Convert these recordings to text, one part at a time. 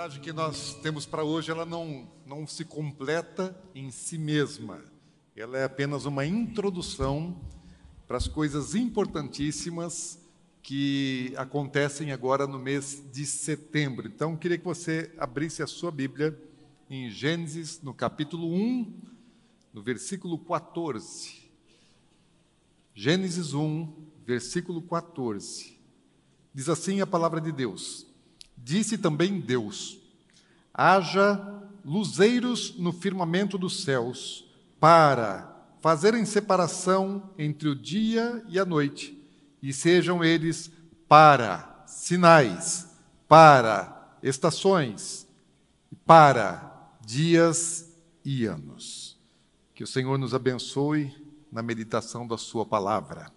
Mensagem que nós temos para hoje, ela não, não se completa em si mesma. Ela é apenas uma introdução para as coisas importantíssimas que acontecem agora no mês de setembro. Então, queria que você abrisse a sua Bíblia em Gênesis, no capítulo 1, no versículo 14. Gênesis 1, versículo 14. Diz assim a palavra de Deus: Disse também Deus: haja luzeiros no firmamento dos céus, para fazerem separação entre o dia e a noite, e sejam eles para sinais, para estações, para dias e anos. Que o Senhor nos abençoe na meditação da Sua palavra.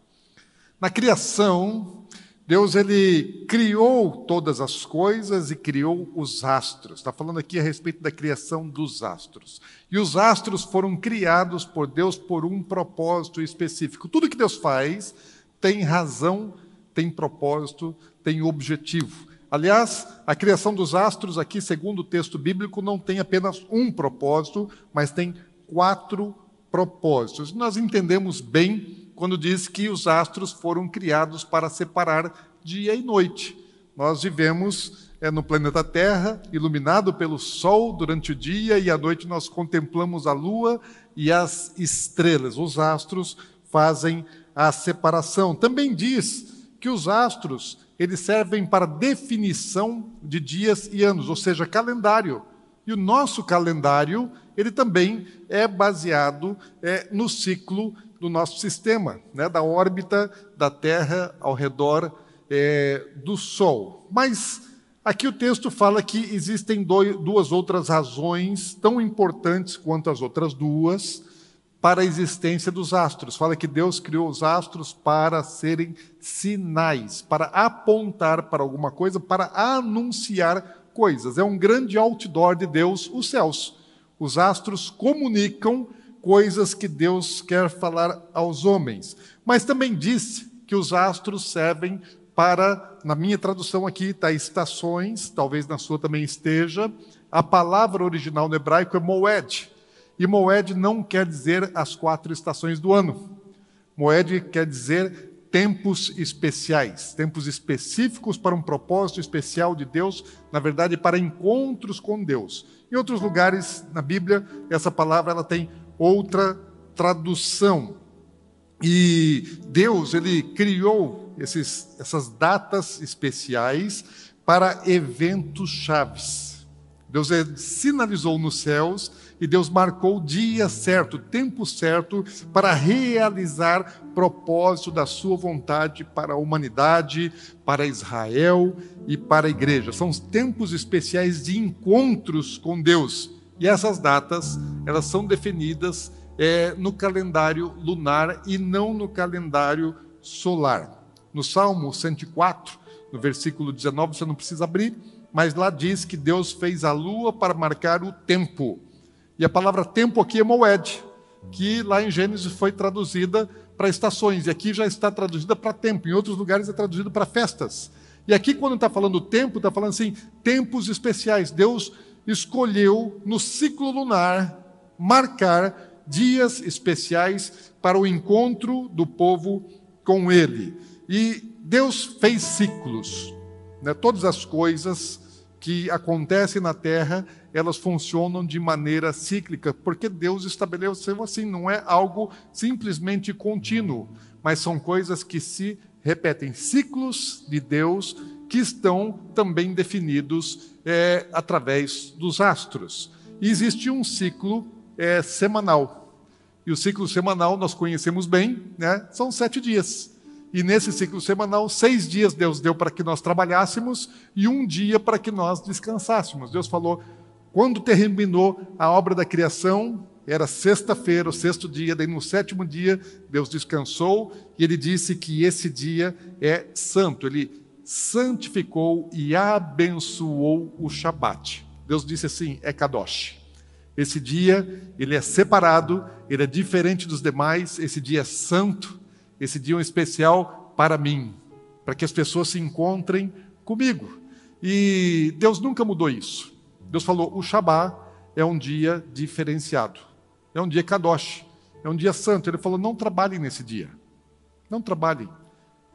Na criação, Deus ele criou todas as coisas e criou os astros. Está falando aqui a respeito da criação dos astros. E os astros foram criados por Deus por um propósito específico. Tudo que Deus faz tem razão, tem propósito, tem objetivo. Aliás, a criação dos astros aqui, segundo o texto bíblico, não tem apenas um propósito, mas tem quatro propósitos. Nós entendemos bem quando diz que os astros foram criados para separar dia e noite. Nós vivemos é, no planeta Terra, iluminado pelo Sol durante o dia, e à noite nós contemplamos a Lua e as estrelas. Os astros fazem a separação. Também diz que os astros eles servem para definição de dias e anos, ou seja, calendário. E o nosso calendário ele também é baseado é, no ciclo do nosso sistema, né, da órbita da Terra ao redor é, do Sol. Mas aqui o texto fala que existem dois, duas outras razões tão importantes quanto as outras duas para a existência dos astros. Fala que Deus criou os astros para serem sinais, para apontar para alguma coisa, para anunciar coisas. É um grande outdoor de Deus, os céus. Os astros comunicam coisas que Deus quer falar aos homens. Mas também disse que os astros servem para, na minha tradução aqui, está estações, talvez na sua também esteja. A palavra original no hebraico é moed. E moed não quer dizer as quatro estações do ano. Moed quer dizer tempos especiais, tempos específicos para um propósito especial de Deus, na verdade, para encontros com Deus. Em outros lugares na Bíblia, essa palavra ela tem outra tradução. E Deus, ele criou esses, essas datas especiais para eventos chaves. Deus sinalizou nos céus e Deus marcou o dia certo, o tempo certo para realizar propósito da sua vontade para a humanidade, para Israel e para a igreja. São os tempos especiais de encontros com Deus. E essas datas, elas são definidas é, no calendário lunar e não no calendário solar. No Salmo 104, no versículo 19, você não precisa abrir, mas lá diz que Deus fez a lua para marcar o tempo. E a palavra tempo aqui é moed, que lá em Gênesis foi traduzida para estações, e aqui já está traduzida para tempo, em outros lugares é traduzido para festas. E aqui, quando está falando tempo, está falando assim, tempos especiais. Deus escolheu no ciclo lunar marcar dias especiais para o encontro do povo com Ele. E Deus fez ciclos. Né? Todas as coisas que acontecem na terra, elas funcionam de maneira cíclica, porque Deus estabeleceu assim, não é algo simplesmente contínuo, mas são coisas que se repetem, ciclos de Deus que estão também definidos é, através dos astros. E existe um ciclo é, semanal. E o ciclo semanal nós conhecemos bem, né? são sete dias. E nesse ciclo semanal, seis dias Deus deu para que nós trabalhássemos e um dia para que nós descansássemos. Deus falou: Quando terminou a obra da criação, era sexta-feira, o sexto dia, daí no sétimo dia, Deus descansou e ele disse que esse dia é santo. Ele santificou e abençoou o Shabat. Deus disse assim: é Kadosh. Esse dia, ele é separado, ele é diferente dos demais, esse dia é santo, esse dia é um especial para mim, para que as pessoas se encontrem comigo. E Deus nunca mudou isso. Deus falou: o Shabat é um dia diferenciado, é um dia Kadosh, é um dia santo. Ele falou: não trabalhem nesse dia, não trabalhem.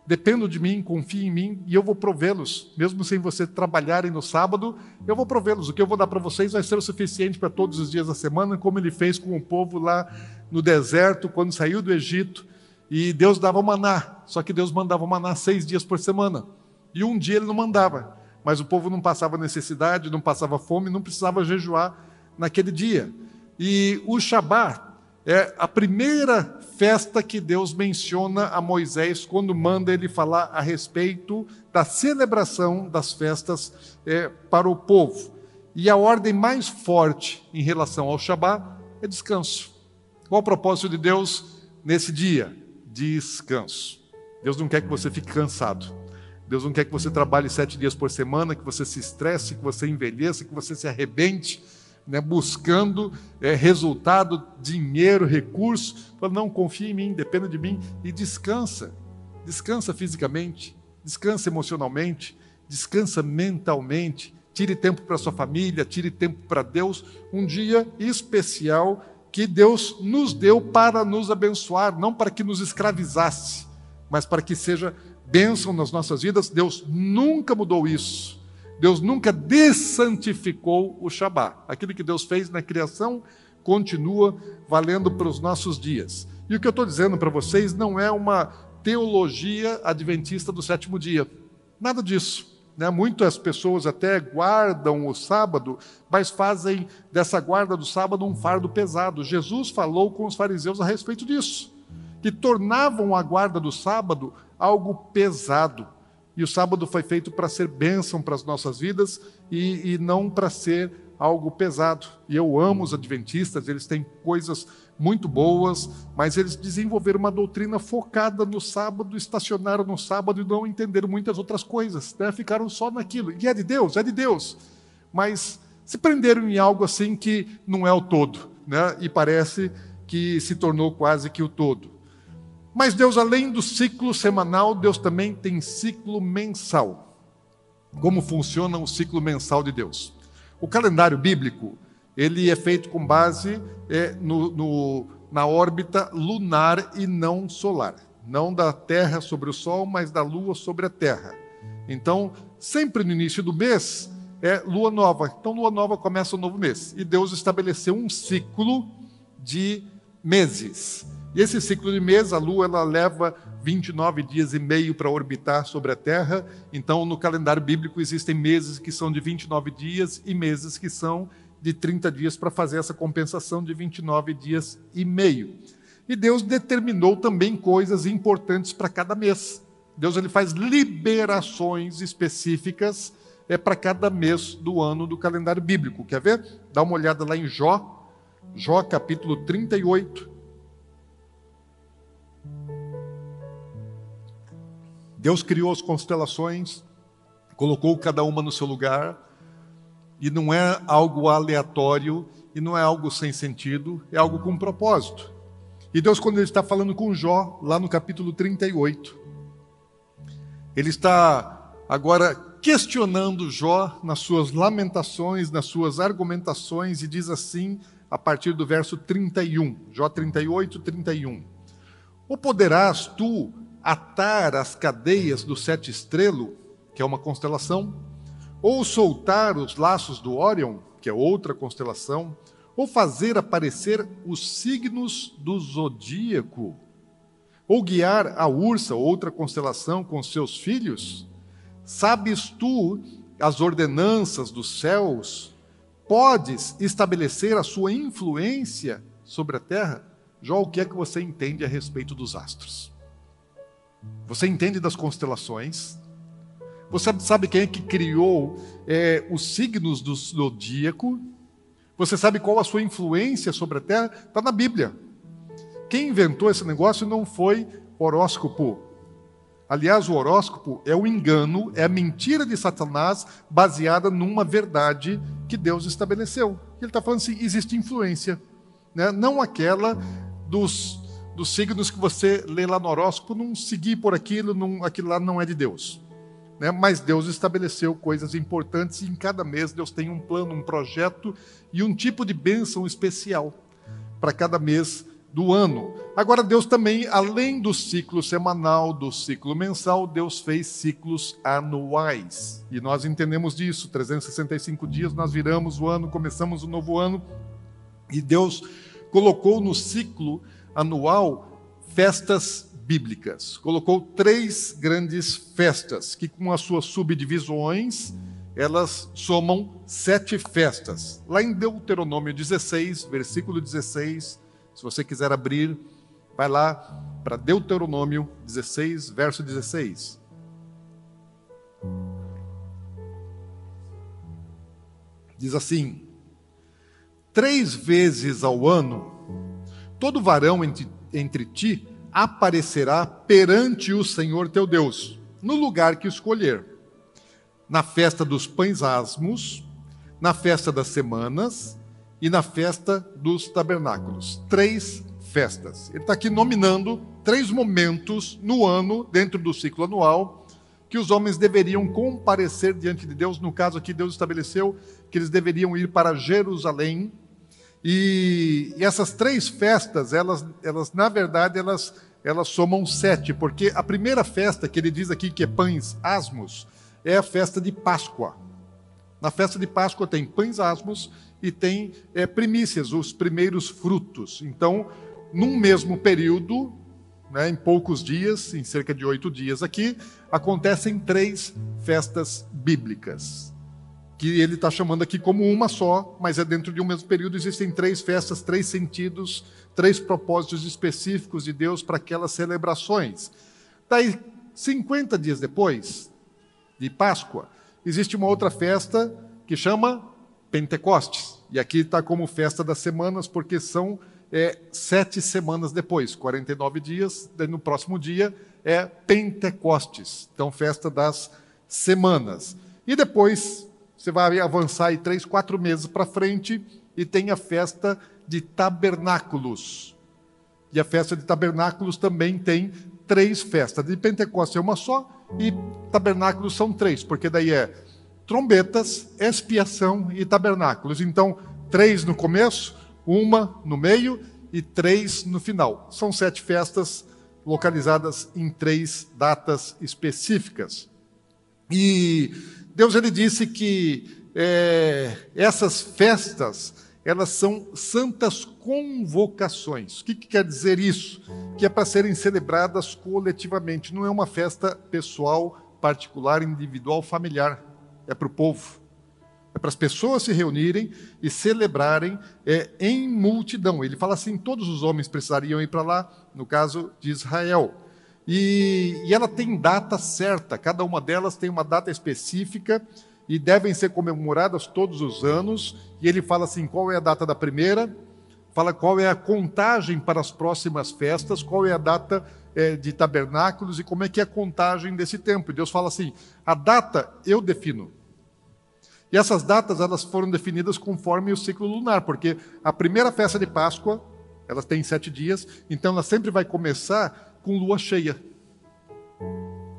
Dependo de mim, confie em mim e eu vou provê-los. Mesmo sem você trabalharem no sábado, eu vou provê-los. O que eu vou dar para vocês vai ser o suficiente para todos os dias da semana, como ele fez com o povo lá no deserto, quando saiu do Egito. E Deus dava maná, só que Deus mandava maná seis dias por semana. E um dia ele não mandava, mas o povo não passava necessidade, não passava fome, não precisava jejuar naquele dia. E o Shabat é a primeira festa que Deus menciona a Moisés quando manda ele falar a respeito da celebração das festas é, para o povo. E a ordem mais forte em relação ao Shabat é descanso. Qual o propósito de Deus nesse dia? Descanso. Deus não quer que você fique cansado. Deus não quer que você trabalhe sete dias por semana, que você se estresse, que você envelheça, que você se arrebente né, buscando é, resultado, dinheiro, recurso. Fala, não, confia em mim, dependa de mim e descansa. Descansa fisicamente, descansa emocionalmente, descansa mentalmente. Tire tempo para sua família, tire tempo para Deus. Um dia especial que Deus nos deu para nos abençoar, não para que nos escravizasse, mas para que seja bênção nas nossas vidas. Deus nunca mudou isso. Deus nunca dessantificou o Shabat. Aquilo que Deus fez na criação continua valendo para os nossos dias. E o que eu estou dizendo para vocês não é uma teologia adventista do sétimo dia. Nada disso. Né? Muitas pessoas até guardam o sábado, mas fazem dessa guarda do sábado um fardo pesado. Jesus falou com os fariseus a respeito disso, que tornavam a guarda do sábado algo pesado. E o sábado foi feito para ser bênção para as nossas vidas e, e não para ser algo pesado. E eu amo os adventistas, eles têm coisas muito boas, mas eles desenvolveram uma doutrina focada no sábado, estacionaram no sábado e não entenderam muitas outras coisas, né? ficaram só naquilo. E é de Deus, é de Deus. Mas se prenderam em algo assim que não é o todo, né? e parece que se tornou quase que o todo. Mas Deus, além do ciclo semanal, Deus também tem ciclo mensal. Como funciona o ciclo mensal de Deus? O calendário bíblico ele é feito com base é, no, no, na órbita lunar e não solar. Não da Terra sobre o Sol, mas da Lua sobre a Terra. Então, sempre no início do mês é lua nova. Então, lua nova começa um novo mês. E Deus estabeleceu um ciclo de meses. E esse ciclo de mês, a Lua ela leva 29 dias e meio para orbitar sobre a Terra. Então, no calendário bíblico existem meses que são de 29 dias e meses que são de 30 dias para fazer essa compensação de 29 dias e meio. E Deus determinou também coisas importantes para cada mês. Deus ele faz liberações específicas é para cada mês do ano do calendário bíblico. Quer ver? Dá uma olhada lá em Jó, Jó capítulo 38. Deus criou as constelações, colocou cada uma no seu lugar, e não é algo aleatório, e não é algo sem sentido, é algo com propósito. E Deus, quando Ele está falando com Jó, lá no capítulo 38, Ele está agora questionando Jó nas suas lamentações, nas suas argumentações, e diz assim, a partir do verso 31, Jó 38, 31. Ou poderás tu atar as cadeias do sete estrelo, que é uma constelação, ou soltar os laços do Órion, que é outra constelação, ou fazer aparecer os signos do zodíaco, ou guiar a ursa, outra constelação, com seus filhos? Sabes tu as ordenanças dos céus? Podes estabelecer a sua influência sobre a terra? Jó, o que é que você entende a respeito dos astros? Você entende das constelações? Você sabe quem é que criou é, os signos do zodíaco? Você sabe qual a sua influência sobre a Terra? Está na Bíblia. Quem inventou esse negócio não foi horóscopo. Aliás, o horóscopo é o engano, é a mentira de Satanás baseada numa verdade que Deus estabeleceu. Ele está falando assim: existe influência, né? não aquela dos, dos signos que você lê lá no horóscopo, não seguir por aquilo, não, aquilo lá não é de Deus. Né? Mas Deus estabeleceu coisas importantes e em cada mês Deus tem um plano, um projeto e um tipo de bênção especial para cada mês do ano. Agora, Deus também, além do ciclo semanal, do ciclo mensal, Deus fez ciclos anuais. E nós entendemos disso. 365 dias nós viramos o ano, começamos o novo ano. E Deus colocou no ciclo anual festas bíblicas. Colocou três grandes festas, que com as suas subdivisões, elas somam sete festas. Lá em Deuteronômio 16, versículo 16, se você quiser abrir, vai lá para Deuteronômio 16, verso 16. Diz assim: Três vezes ao ano, todo varão entre, entre ti aparecerá perante o Senhor teu Deus, no lugar que escolher, na festa dos pães asmos, na festa das semanas e na festa dos tabernáculos. Três festas. Ele está aqui nominando três momentos no ano, dentro do ciclo anual, que os homens deveriam comparecer diante de Deus. No caso aqui, Deus estabeleceu que eles deveriam ir para Jerusalém e, e, essas três festas, elas, elas na verdade, elas, elas somam sete, porque a primeira festa que ele diz aqui que é pães asmos é a festa de Páscoa. Na festa de Páscoa tem pães asmos e tem é, primícias, os primeiros frutos. Então, num mesmo período, né, em poucos dias, em cerca de oito dias aqui, acontecem três festas bíblicas que ele está chamando aqui como uma só, mas é dentro de um mesmo período, existem três festas, três sentidos, três propósitos específicos de Deus para aquelas celebrações. Daí, 50 dias depois de Páscoa, existe uma outra festa que chama Pentecostes. E aqui está como festa das semanas, porque são é, sete semanas depois, 49 dias, daí no próximo dia é Pentecostes. Então, festa das semanas. E depois você vai avançar aí três, quatro meses para frente e tem a festa de tabernáculos. E a festa de tabernáculos também tem três festas. De Pentecostes é uma só e tabernáculos são três, porque daí é trombetas, expiação e tabernáculos. Então, três no começo, uma no meio e três no final. São sete festas localizadas em três datas específicas. E Deus ele disse que é, essas festas elas são santas convocações. O que, que quer dizer isso? Que é para serem celebradas coletivamente. Não é uma festa pessoal, particular, individual, familiar. É para o povo. É para as pessoas se reunirem e celebrarem é, em multidão. Ele fala assim: todos os homens precisariam ir para lá, no caso de Israel. E, e ela tem data certa, cada uma delas tem uma data específica e devem ser comemoradas todos os anos. E ele fala assim: qual é a data da primeira? Fala qual é a contagem para as próximas festas, qual é a data é, de tabernáculos e como é que é a contagem desse tempo. E Deus fala assim: a data eu defino. E essas datas elas foram definidas conforme o ciclo lunar, porque a primeira festa de Páscoa, ela tem sete dias, então ela sempre vai começar com lua cheia.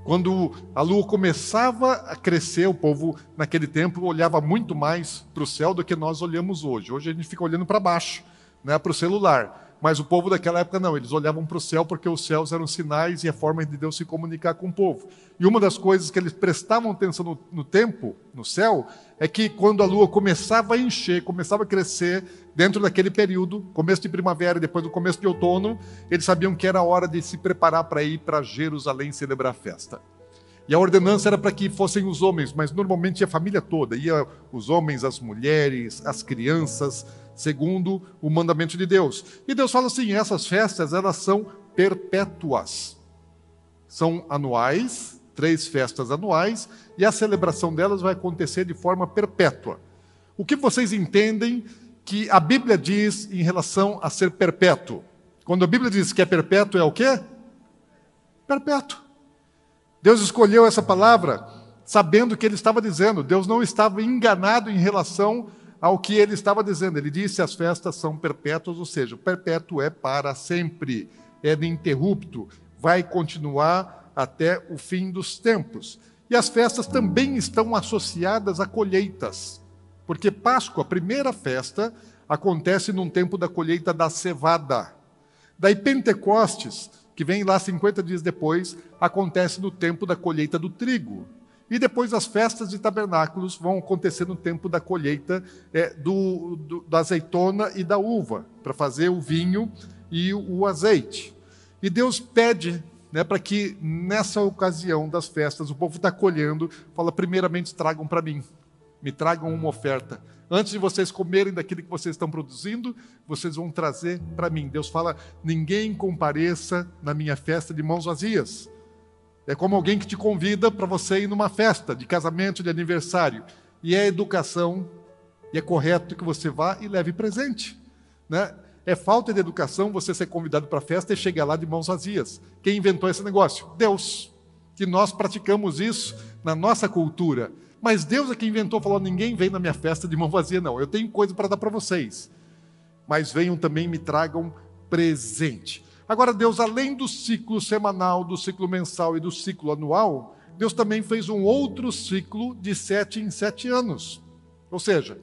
Quando a lua começava a crescer, o povo naquele tempo olhava muito mais para o céu do que nós olhamos hoje. Hoje a gente fica olhando para baixo, né, para o celular. Mas o povo daquela época não, eles olhavam para o céu porque os céus eram sinais e a forma de Deus se comunicar com o povo. E uma das coisas que eles prestavam atenção no, no tempo, no céu, é que quando a lua começava a encher, começava a crescer, dentro daquele período, começo de primavera e depois do começo de outono, eles sabiam que era hora de se preparar para ir para Jerusalém celebrar a festa. E a ordenança era para que fossem os homens, mas normalmente a família toda, ia os homens, as mulheres, as crianças, segundo o mandamento de Deus. E Deus fala assim: essas festas elas são perpétuas, são anuais, três festas anuais, e a celebração delas vai acontecer de forma perpétua. O que vocês entendem que a Bíblia diz em relação a ser perpétuo. Quando a Bíblia diz que é perpétuo, é o quê? Perpétuo. Deus escolheu essa palavra sabendo o que ele estava dizendo. Deus não estava enganado em relação ao que ele estava dizendo. Ele disse: as festas são perpétuas, ou seja, perpétuo é para sempre, é ininterrupto, vai continuar até o fim dos tempos. E as festas também estão associadas a colheitas, porque Páscoa, a primeira festa, acontece num tempo da colheita da cevada. Daí Pentecostes, que vem lá 50 dias depois, acontece no tempo da colheita do trigo. E depois as festas de tabernáculos vão acontecer no tempo da colheita é, do, do, da azeitona e da uva, para fazer o vinho e o, o azeite. E Deus pede né, para que nessa ocasião das festas, o povo está colhendo, fala: primeiramente tragam para mim, me tragam uma oferta. Antes de vocês comerem daquilo que vocês estão produzindo, vocês vão trazer para mim. Deus fala: ninguém compareça na minha festa de mãos vazias. É como alguém que te convida para você ir numa festa de casamento, de aniversário. E é educação, e é correto que você vá e leve presente. Né? É falta de educação você ser convidado para a festa e chegar lá de mãos vazias. Quem inventou esse negócio? Deus. Que nós praticamos isso na nossa cultura. Mas Deus é que inventou, falou: ninguém vem na minha festa de mão vazia, não. Eu tenho coisa para dar para vocês. Mas venham também me tragam presente. Agora, Deus, além do ciclo semanal, do ciclo mensal e do ciclo anual, Deus também fez um outro ciclo de sete em sete anos. Ou seja,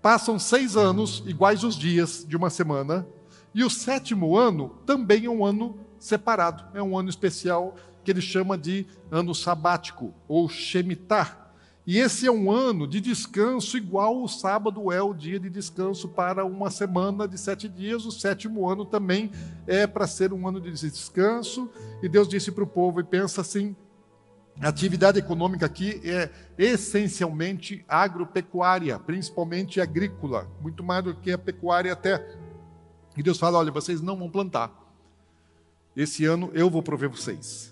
passam seis anos, iguais os dias de uma semana, e o sétimo ano também é um ano separado, é um ano especial que ele chama de ano sabático, ou Shemitah. E esse é um ano de descanso, igual o sábado é o dia de descanso para uma semana de sete dias. O sétimo ano também é para ser um ano de descanso. E Deus disse para o povo, e pensa assim: a atividade econômica aqui é essencialmente agropecuária, principalmente agrícola, muito mais do que a pecuária até. E Deus fala: olha, vocês não vão plantar. Esse ano eu vou prover vocês.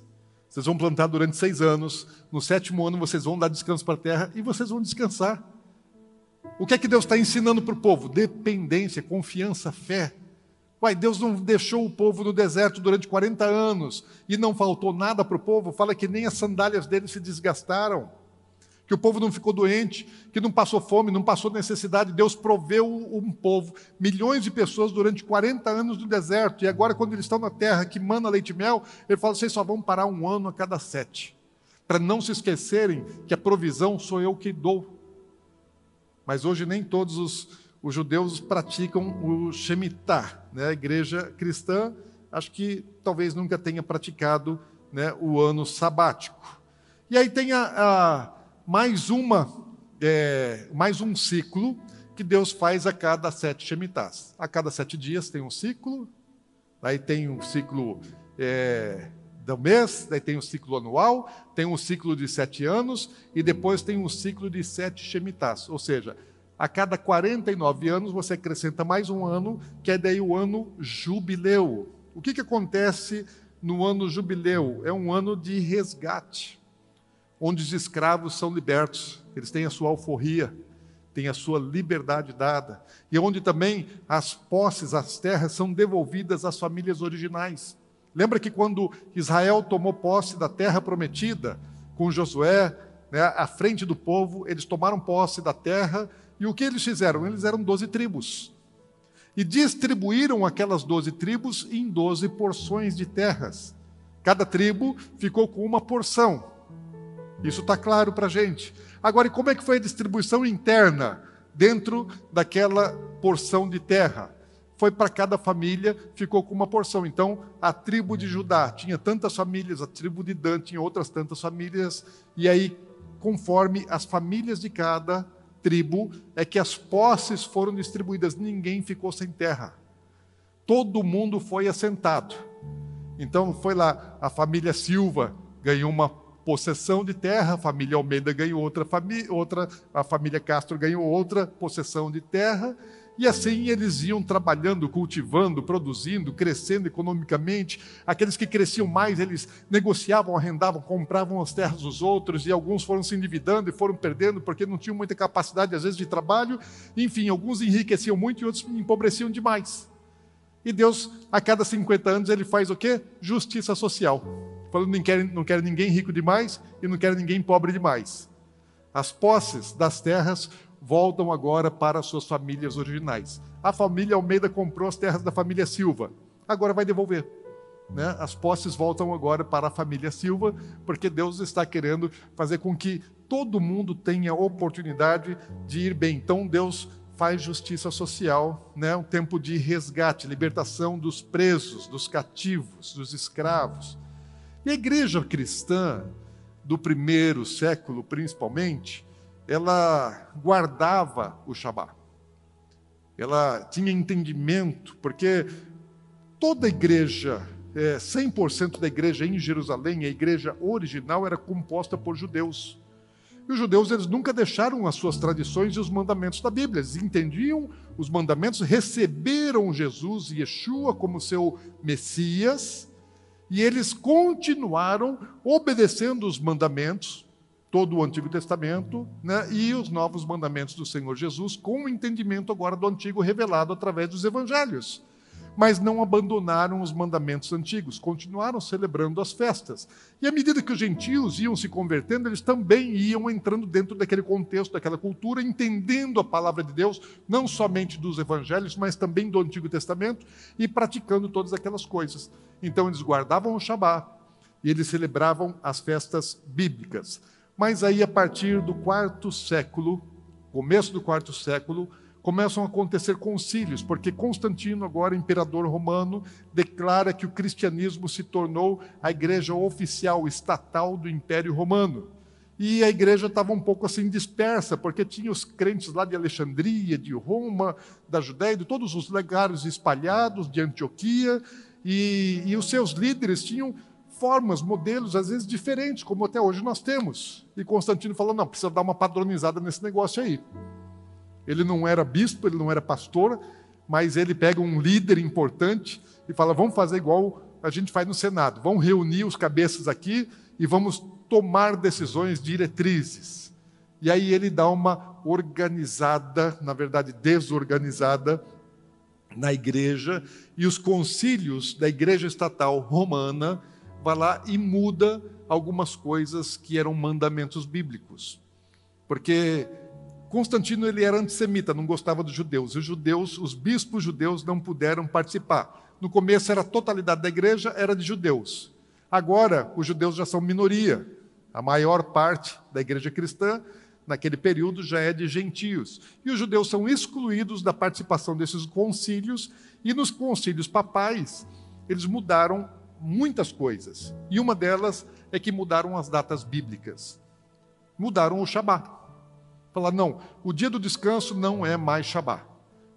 Vocês vão plantar durante seis anos. No sétimo ano, vocês vão dar descanso para a terra e vocês vão descansar. O que é que Deus está ensinando para o povo? Dependência, confiança, fé. Uai, Deus não deixou o povo no deserto durante 40 anos e não faltou nada para o povo. Fala que nem as sandálias deles se desgastaram que o povo não ficou doente, que não passou fome, não passou necessidade. Deus proveu um povo, milhões de pessoas durante 40 anos no deserto. E agora, quando eles estão na terra que mana leite e mel, ele fala: vocês só vão parar um ano a cada sete. Para não se esquecerem que a provisão sou eu que dou. Mas hoje nem todos os, os judeus praticam o Shemitah. Né? A igreja cristã, acho que talvez nunca tenha praticado né, o ano sabático. E aí tem a, a mais uma, é, mais um ciclo que Deus faz a cada sete Shemitahs. A cada sete dias tem um ciclo, aí tem um ciclo é, do mês, daí tem um ciclo anual, tem um ciclo de sete anos e depois tem um ciclo de sete Shemitahs. Ou seja, a cada 49 anos você acrescenta mais um ano, que é daí o ano jubileu. O que, que acontece no ano jubileu? É um ano de resgate onde os escravos são libertos, eles têm a sua alforria, têm a sua liberdade dada, e onde também as posses, as terras são devolvidas às famílias originais. Lembra que quando Israel tomou posse da terra prometida, com Josué né, à frente do povo, eles tomaram posse da terra, e o que eles fizeram? Eles eram doze tribos. E distribuíram aquelas doze tribos em doze porções de terras. Cada tribo ficou com uma porção. Isso está claro para a gente. Agora, e como é que foi a distribuição interna dentro daquela porção de terra? Foi para cada família, ficou com uma porção. Então, a tribo de Judá tinha tantas famílias, a tribo de Dan tinha outras tantas famílias, e aí, conforme as famílias de cada tribo, é que as posses foram distribuídas, ninguém ficou sem terra. Todo mundo foi assentado. Então, foi lá, a família Silva ganhou uma possessão de terra, a família Almeida ganhou outra família, outra, a família Castro ganhou outra possessão de terra, e assim eles iam trabalhando, cultivando, produzindo, crescendo economicamente. Aqueles que cresciam mais, eles negociavam, arrendavam, compravam as terras dos outros, e alguns foram se endividando e foram perdendo porque não tinham muita capacidade, às vezes, de trabalho. Enfim, alguns enriqueciam muito e outros empobreciam demais. E Deus, a cada 50 anos, ele faz o quê? Justiça social. Falando, não quer, não quer ninguém rico demais e não quer ninguém pobre demais. As posses das terras voltam agora para suas famílias originais. A família Almeida comprou as terras da família Silva, agora vai devolver. Né? As posses voltam agora para a família Silva, porque Deus está querendo fazer com que todo mundo tenha oportunidade de ir bem. Então Deus faz justiça social, né? um tempo de resgate, libertação dos presos, dos cativos, dos escravos. E a igreja cristã do primeiro século, principalmente, ela guardava o Shabat. Ela tinha entendimento, porque toda igreja, é, 100% da igreja em Jerusalém, a igreja original, era composta por judeus. E os judeus eles nunca deixaram as suas tradições e os mandamentos da Bíblia. Eles entendiam os mandamentos, receberam Jesus, Yeshua, como seu Messias, e eles continuaram obedecendo os mandamentos, todo o Antigo Testamento né, e os novos mandamentos do Senhor Jesus, com o entendimento agora do Antigo revelado através dos Evangelhos. Mas não abandonaram os mandamentos antigos, continuaram celebrando as festas. E à medida que os gentios iam se convertendo, eles também iam entrando dentro daquele contexto, daquela cultura, entendendo a palavra de Deus, não somente dos evangelhos, mas também do Antigo Testamento, e praticando todas aquelas coisas. Então eles guardavam o Shabat e eles celebravam as festas bíblicas. Mas aí, a partir do quarto século, começo do quarto século, começam a acontecer concílios, porque Constantino, agora imperador romano, declara que o cristianismo se tornou a igreja oficial, estatal do Império Romano. E a igreja estava um pouco assim dispersa, porque tinha os crentes lá de Alexandria, de Roma, da Judéia, de todos os legados espalhados, de Antioquia, e, e os seus líderes tinham formas, modelos, às vezes diferentes, como até hoje nós temos. E Constantino falou: não, precisa dar uma padronizada nesse negócio aí. Ele não era bispo, ele não era pastor, mas ele pega um líder importante e fala: vamos fazer igual a gente faz no Senado, vamos reunir os cabeças aqui e vamos tomar decisões diretrizes. E aí ele dá uma organizada, na verdade desorganizada, na igreja, e os concílios da igreja estatal romana vai lá e muda algumas coisas que eram mandamentos bíblicos. Porque Constantino ele era antissemita, não gostava dos judeus. E os judeus, os bispos judeus não puderam participar. No começo era a totalidade da igreja era de judeus. Agora os judeus já são minoria. A maior parte da igreja cristã naquele período já é de gentios. E os judeus são excluídos da participação desses concílios e nos concílios papais eles mudaram muitas coisas. E uma delas é que mudaram as datas bíblicas. Mudaram o Shabat. Falaram, não, o dia do descanso não é mais Shabat.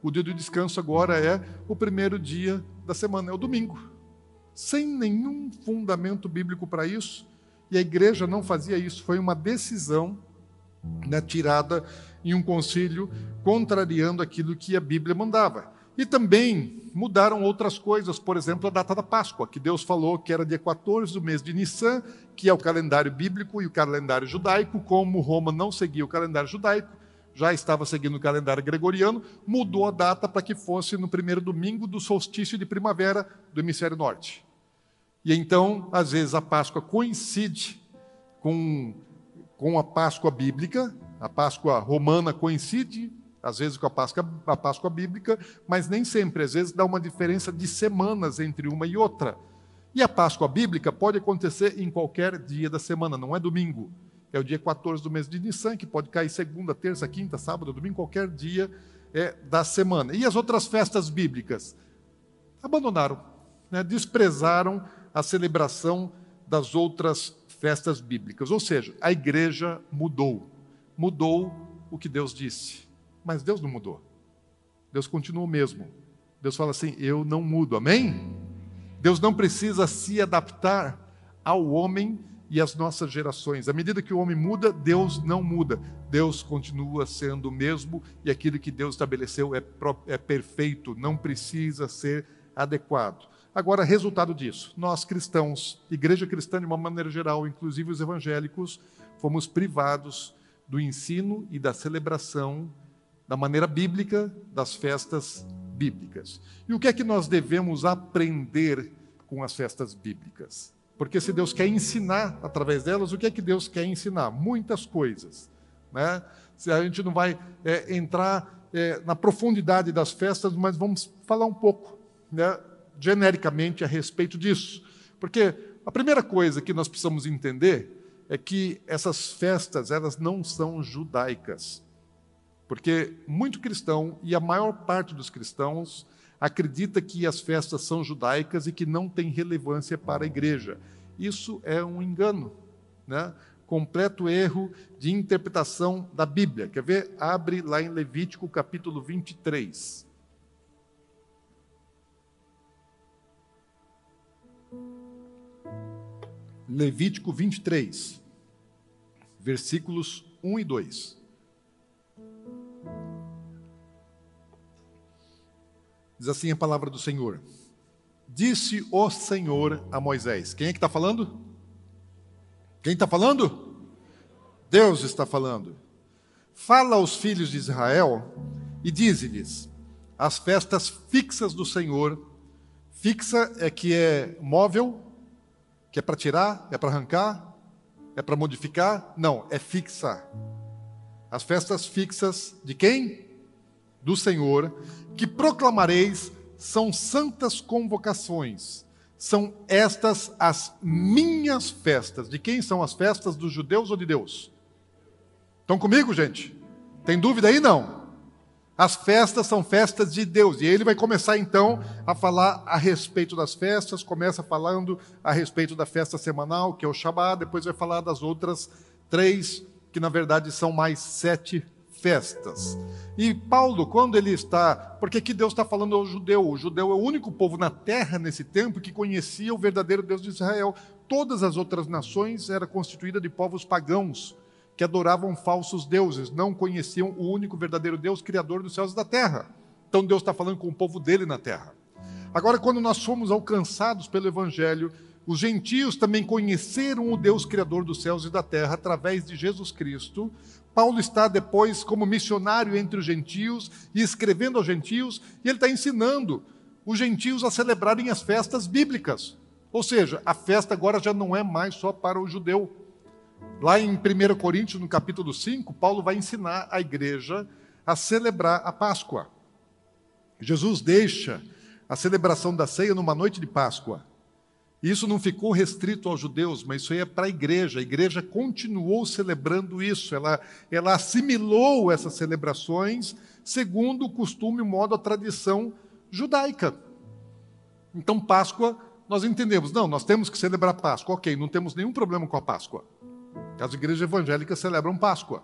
O dia do descanso agora é o primeiro dia da semana, é o domingo. Sem nenhum fundamento bíblico para isso. E a igreja não fazia isso. Foi uma decisão né, tirada em um concílio, contrariando aquilo que a Bíblia mandava. E também mudaram outras coisas, por exemplo, a data da Páscoa, que Deus falou que era dia 14 do mês de Nissan, que é o calendário bíblico e o calendário judaico, como Roma não seguia o calendário judaico, já estava seguindo o calendário gregoriano, mudou a data para que fosse no primeiro domingo do solstício de primavera do hemisfério norte. E então, às vezes, a Páscoa coincide com, com a Páscoa bíblica, a Páscoa romana coincide às vezes com a Páscoa, a Páscoa bíblica, mas nem sempre. Às vezes dá uma diferença de semanas entre uma e outra. E a Páscoa bíblica pode acontecer em qualquer dia da semana, não é domingo. É o dia 14 do mês de Nissan, que pode cair segunda, terça, quinta, sábado, domingo, qualquer dia é, da semana. E as outras festas bíblicas? Abandonaram, né? desprezaram a celebração das outras festas bíblicas. Ou seja, a igreja mudou. Mudou o que Deus disse. Mas Deus não mudou. Deus continua o mesmo. Deus fala assim: Eu não mudo, amém? Deus não precisa se adaptar ao homem e as nossas gerações. À medida que o homem muda, Deus não muda. Deus continua sendo o mesmo e aquilo que Deus estabeleceu é, é perfeito, não precisa ser adequado. Agora, resultado disso, nós cristãos, igreja cristã de uma maneira geral, inclusive os evangélicos, fomos privados do ensino e da celebração da maneira bíblica das festas bíblicas. E o que é que nós devemos aprender com as festas bíblicas? Porque se Deus quer ensinar através delas, o que é que Deus quer ensinar? Muitas coisas. Né? Se a gente não vai é, entrar é, na profundidade das festas, mas vamos falar um pouco, né, genericamente, a respeito disso. Porque a primeira coisa que nós precisamos entender é que essas festas elas não são judaicas. Porque muito cristão, e a maior parte dos cristãos, acredita que as festas são judaicas e que não tem relevância para a igreja. Isso é um engano, né? completo erro de interpretação da Bíblia. Quer ver? Abre lá em Levítico capítulo 23. Levítico 23, versículos 1 e 2. Diz assim a palavra do Senhor: Disse o Senhor a Moisés. Quem é que está falando? Quem está falando? Deus está falando. Fala aos filhos de Israel e dize-lhes: as festas fixas do Senhor, fixa é que é móvel, que é para tirar, é para arrancar, é para modificar? Não, é fixa. As festas fixas de quem? Do Senhor, que proclamareis, são santas convocações. São estas as minhas festas. De quem são as festas? Dos judeus ou de Deus? Estão comigo, gente? Tem dúvida aí? Não. As festas são festas de Deus. E ele vai começar então a falar a respeito das festas. Começa falando a respeito da festa semanal, que é o Shabat. Depois vai falar das outras três, que na verdade são mais sete festas. E Paulo, quando ele está. Porque aqui Deus está falando ao judeu. O judeu é o único povo na terra nesse tempo que conhecia o verdadeiro Deus de Israel. Todas as outras nações eram constituídas de povos pagãos que adoravam falsos deuses, não conheciam o único verdadeiro Deus, criador dos céus e da terra. Então Deus está falando com o povo dele na terra. Agora, quando nós fomos alcançados pelo Evangelho, os gentios também conheceram o Deus Criador dos céus e da terra através de Jesus Cristo. Paulo está depois como missionário entre os gentios e escrevendo aos gentios, e ele está ensinando os gentios a celebrarem as festas bíblicas. Ou seja, a festa agora já não é mais só para o judeu. Lá em 1 Coríntios, no capítulo 5, Paulo vai ensinar a igreja a celebrar a Páscoa. Jesus deixa a celebração da ceia numa noite de Páscoa. Isso não ficou restrito aos judeus, mas isso aí é para a igreja. A igreja continuou celebrando isso, ela, ela assimilou essas celebrações segundo o costume, o modo, a tradição judaica. Então, Páscoa, nós entendemos, não, nós temos que celebrar Páscoa, ok, não temos nenhum problema com a Páscoa. As igrejas evangélicas celebram Páscoa,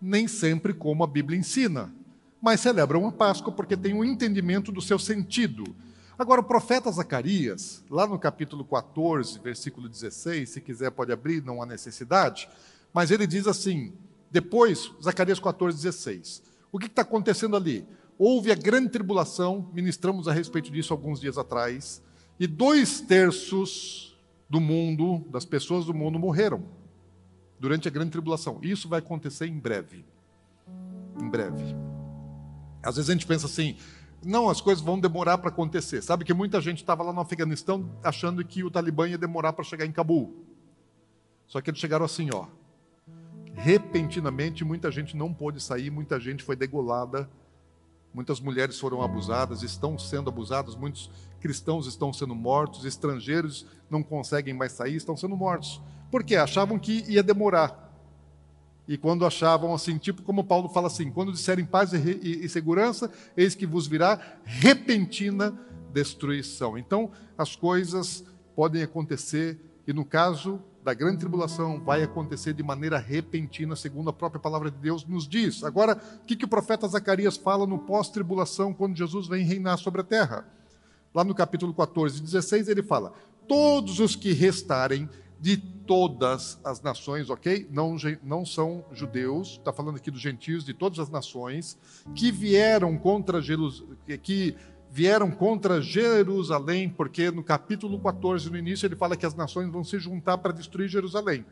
nem sempre como a Bíblia ensina, mas celebram a Páscoa porque tem um entendimento do seu sentido Agora, o profeta Zacarias, lá no capítulo 14, versículo 16, se quiser pode abrir, não há necessidade, mas ele diz assim: depois, Zacarias 14, 16. O que está acontecendo ali? Houve a grande tribulação, ministramos a respeito disso alguns dias atrás, e dois terços do mundo, das pessoas do mundo, morreram durante a grande tribulação. Isso vai acontecer em breve. Em breve. Às vezes a gente pensa assim, não, as coisas vão demorar para acontecer. Sabe que muita gente estava lá no Afeganistão achando que o Talibã ia demorar para chegar em Cabul. Só que eles chegaram assim, ó. Repentinamente, muita gente não pôde sair, muita gente foi degolada, muitas mulheres foram abusadas, estão sendo abusadas, muitos cristãos estão sendo mortos, estrangeiros não conseguem mais sair, estão sendo mortos. Por quê? Achavam que ia demorar. E quando achavam assim, tipo como Paulo fala assim: quando disserem paz e, e, e segurança, eis que vos virá repentina destruição. Então, as coisas podem acontecer, e no caso da grande tribulação, vai acontecer de maneira repentina, segundo a própria palavra de Deus nos diz. Agora, o que, que o profeta Zacarias fala no pós-tribulação, quando Jesus vem reinar sobre a terra? Lá no capítulo 14, 16, ele fala: Todos os que restarem de todas as nações, ok? Não, não são judeus, está falando aqui dos gentios de todas as nações, que vieram contra Jerusalém, que vieram contra Jerusalém, porque no capítulo 14, no início, ele fala que as nações vão se juntar para destruir Jerusalém.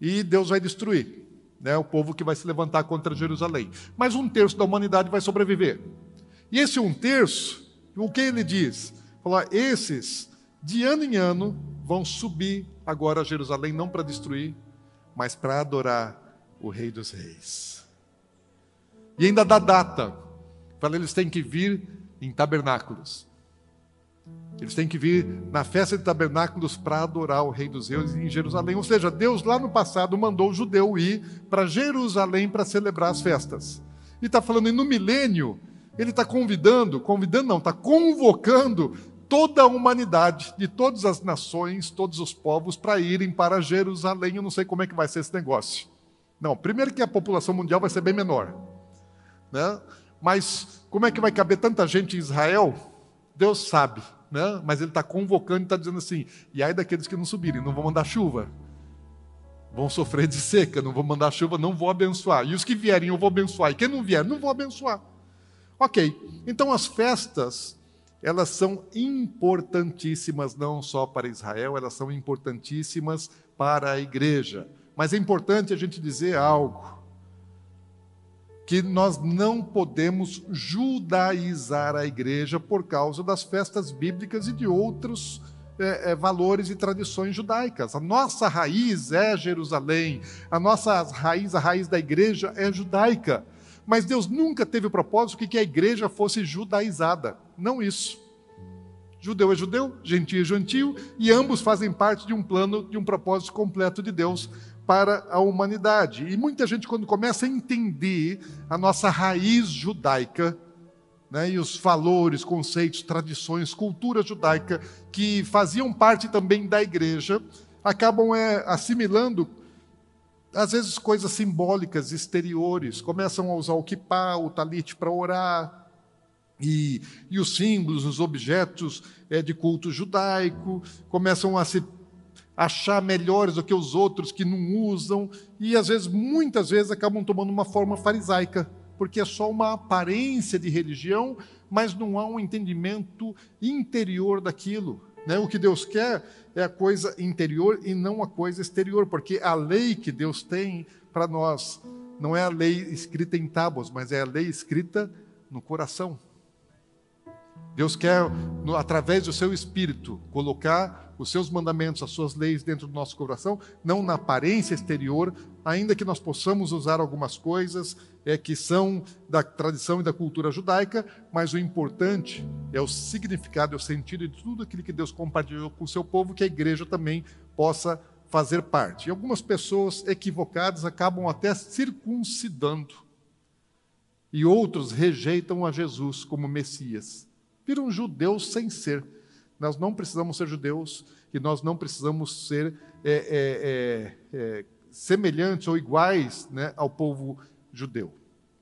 E Deus vai destruir né, o povo que vai se levantar contra Jerusalém. Mas um terço da humanidade vai sobreviver. E esse um terço, o que ele diz? Falar, esses, de ano em ano, vão subir agora a Jerusalém, não para destruir, mas para adorar o Rei dos Reis. E ainda dá data. Fala, eles têm que vir em tabernáculos. Eles têm que vir na festa de tabernáculos para adorar o Rei dos Reis em Jerusalém. Ou seja, Deus lá no passado mandou o judeu ir para Jerusalém para celebrar as festas. E está falando, e no milênio, ele está convidando, convidando não, está convocando toda a humanidade, de todas as nações, todos os povos, para irem para Jerusalém. Eu não sei como é que vai ser esse negócio. Não, primeiro que a população mundial vai ser bem menor. Né? Mas como é que vai caber tanta gente em Israel? Deus sabe né? mas ele está convocando e está dizendo assim: e aí daqueles que não subirem, não vão mandar chuva, vão sofrer de seca, não vou mandar chuva, não vou abençoar. E os que vierem, eu vou abençoar. E quem não vier, não vou abençoar. Ok, então as festas, elas são importantíssimas não só para Israel, elas são importantíssimas para a igreja. Mas é importante a gente dizer algo que nós não podemos judaizar a igreja por causa das festas bíblicas e de outros é, é, valores e tradições judaicas. A nossa raiz é Jerusalém, a nossa raiz, a raiz da igreja é judaica. Mas Deus nunca teve o propósito que a igreja fosse judaizada. Não isso. Judeu é judeu, gentio é gentio, e ambos fazem parte de um plano, de um propósito completo de Deus para a humanidade. E muita gente, quando começa a entender a nossa raiz judaica, né, e os valores, conceitos, tradições, cultura judaica, que faziam parte também da igreja, acabam é, assimilando, às vezes, coisas simbólicas exteriores, começam a usar o kippah, o talit para orar, e, e, os símbolos, os objetos é, de culto judaico, começam a se achar melhores do que os outros que não usam, e às vezes, muitas vezes, acabam tomando uma forma farisaica, porque é só uma aparência de religião, mas não há um entendimento interior daquilo. Né? O que Deus quer é a coisa interior e não a coisa exterior, porque a lei que Deus tem para nós não é a lei escrita em tábuas, mas é a lei escrita no coração. Deus quer, através do seu espírito, colocar os seus mandamentos, as suas leis dentro do nosso coração, não na aparência exterior, ainda que nós possamos usar algumas coisas é, que são da tradição e da cultura judaica, mas o importante é o significado, é o sentido de tudo aquilo que Deus compartilhou com o seu povo, que a igreja também possa fazer parte. E algumas pessoas equivocadas acabam até circuncidando, e outros rejeitam a Jesus como Messias viram judeus sem ser. Nós não precisamos ser judeus e nós não precisamos ser é, é, é, é, semelhantes ou iguais né, ao povo judeu.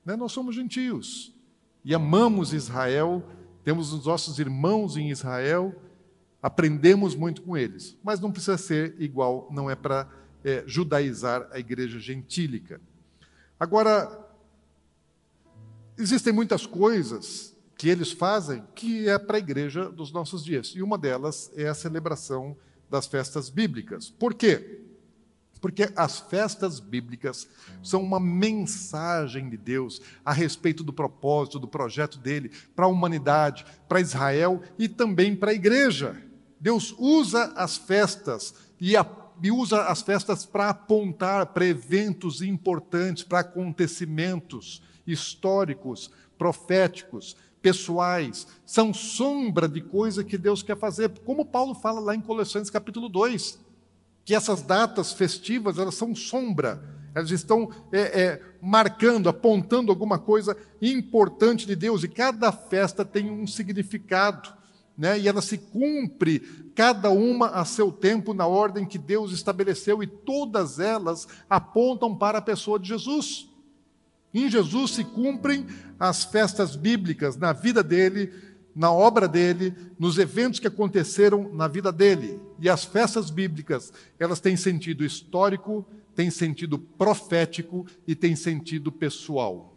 Né? Nós somos gentios e amamos Israel, temos os nossos irmãos em Israel, aprendemos muito com eles, mas não precisa ser igual, não é para é, judaizar a igreja gentílica. Agora, existem muitas coisas que eles fazem, que é para a igreja dos nossos dias. E uma delas é a celebração das festas bíblicas. Por quê? Porque as festas bíblicas são uma mensagem de Deus a respeito do propósito, do projeto dele para a humanidade, para Israel e também para a igreja. Deus usa as festas e, a, e usa as festas para apontar para eventos importantes, para acontecimentos históricos, proféticos, pessoais, são sombra de coisa que Deus quer fazer. Como Paulo fala lá em Colossenses capítulo 2, que essas datas festivas, elas são sombra, elas estão é, é, marcando, apontando alguma coisa importante de Deus, e cada festa tem um significado, né? e ela se cumpre, cada uma a seu tempo, na ordem que Deus estabeleceu, e todas elas apontam para a pessoa de Jesus. Em Jesus se cumprem as festas bíblicas na vida dele, na obra dele, nos eventos que aconteceram na vida dele. E as festas bíblicas, elas têm sentido histórico, têm sentido profético e têm sentido pessoal.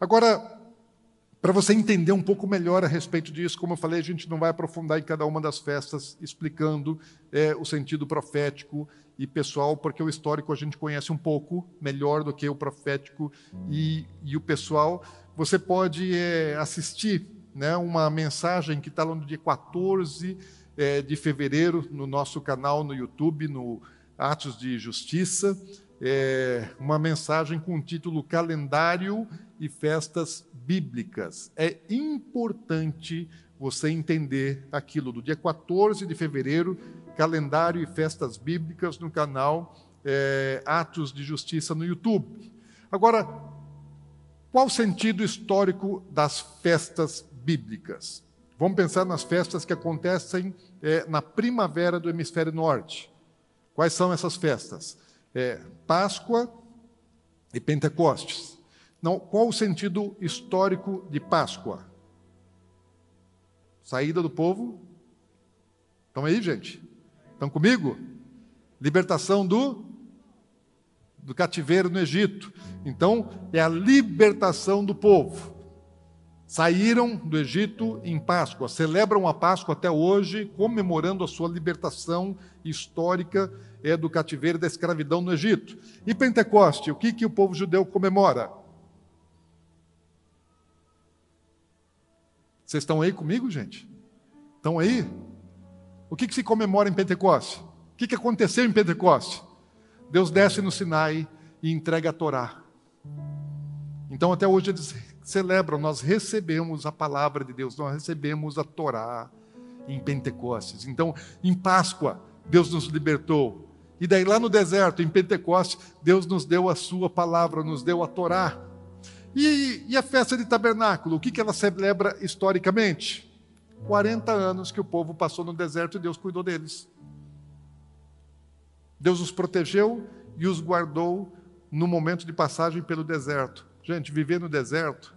Agora, para você entender um pouco melhor a respeito disso, como eu falei, a gente não vai aprofundar em cada uma das festas, explicando é, o sentido profético e pessoal, porque o histórico a gente conhece um pouco melhor do que o profético e, e o pessoal. Você pode é, assistir né, uma mensagem que está lá no dia 14 é, de fevereiro, no nosso canal no YouTube, no Atos de Justiça, é, uma mensagem com o título Calendário e Festas Bíblicas. É importante você entender aquilo do dia 14 de fevereiro, calendário e festas bíblicas no canal é, Atos de Justiça no YouTube. Agora, qual o sentido histórico das festas bíblicas? Vamos pensar nas festas que acontecem é, na primavera do hemisfério norte. Quais são essas festas? É, Páscoa e Pentecostes. Não, qual o sentido histórico de Páscoa? Saída do povo. Estão aí, gente? Estão comigo? Libertação do do cativeiro no Egito. Então, é a libertação do povo. Saíram do Egito em Páscoa, celebram a Páscoa até hoje, comemorando a sua libertação histórica é, do cativeiro da escravidão no Egito. E Pentecoste, o que, que o povo judeu comemora? Vocês estão aí comigo, gente? Estão aí? O que, que se comemora em Pentecostes? O que, que aconteceu em Pentecostes? Deus desce no Sinai e entrega a Torá. Então, até hoje eles celebram, nós recebemos a palavra de Deus, nós recebemos a Torá em Pentecostes. Então, em Páscoa, Deus nos libertou. E daí, lá no deserto, em Pentecostes, Deus nos deu a Sua palavra, nos deu a Torá. E, e a festa de tabernáculo, o que, que ela celebra historicamente? 40 anos que o povo passou no deserto e Deus cuidou deles. Deus os protegeu e os guardou no momento de passagem pelo deserto. Gente, viver no deserto,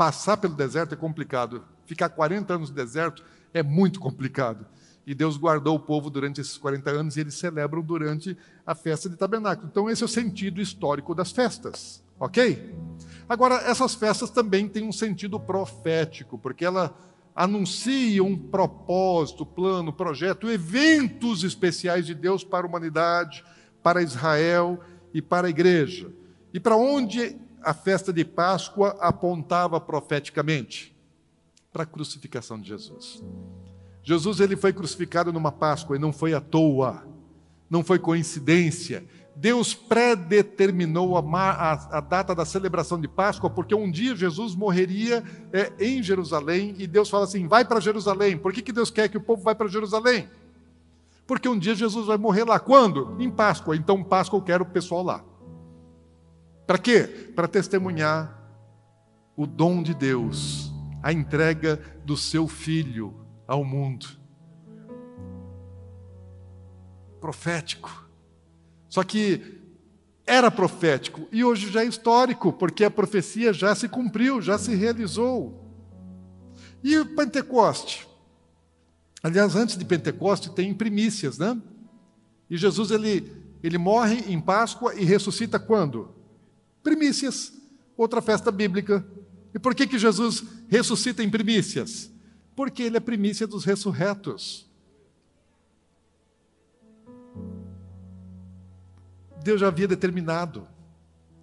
passar pelo deserto é complicado. Ficar 40 anos no deserto é muito complicado. E Deus guardou o povo durante esses 40 anos e eles celebram durante a festa de tabernáculo. Então, esse é o sentido histórico das festas, ok? Agora, essas festas também têm um sentido profético, porque ela anuncia um propósito, plano, projeto, eventos especiais de Deus para a humanidade, para Israel e para a igreja. E para onde a festa de Páscoa apontava profeticamente? Para a crucificação de Jesus. Jesus ele foi crucificado numa Páscoa e não foi à toa, não foi coincidência. Deus predeterminou a, a, a, data da celebração de Páscoa, porque um dia Jesus morreria é, em Jerusalém, e Deus fala assim: vai para Jerusalém. Por que, que Deus quer que o povo vá para Jerusalém? Porque um dia Jesus vai morrer lá. Quando? Em Páscoa. Então, Páscoa eu quero o pessoal lá. Para quê? Para testemunhar o dom de Deus, a entrega do seu filho ao mundo. Profético. Só que era profético e hoje já é histórico, porque a profecia já se cumpriu, já se realizou. E o Pentecoste? Aliás, antes de Pentecoste tem primícias, né? E Jesus ele, ele morre em Páscoa e ressuscita quando? Primícias, outra festa bíblica. E por que, que Jesus ressuscita em primícias? Porque ele é primícia dos ressurretos. Deus já havia determinado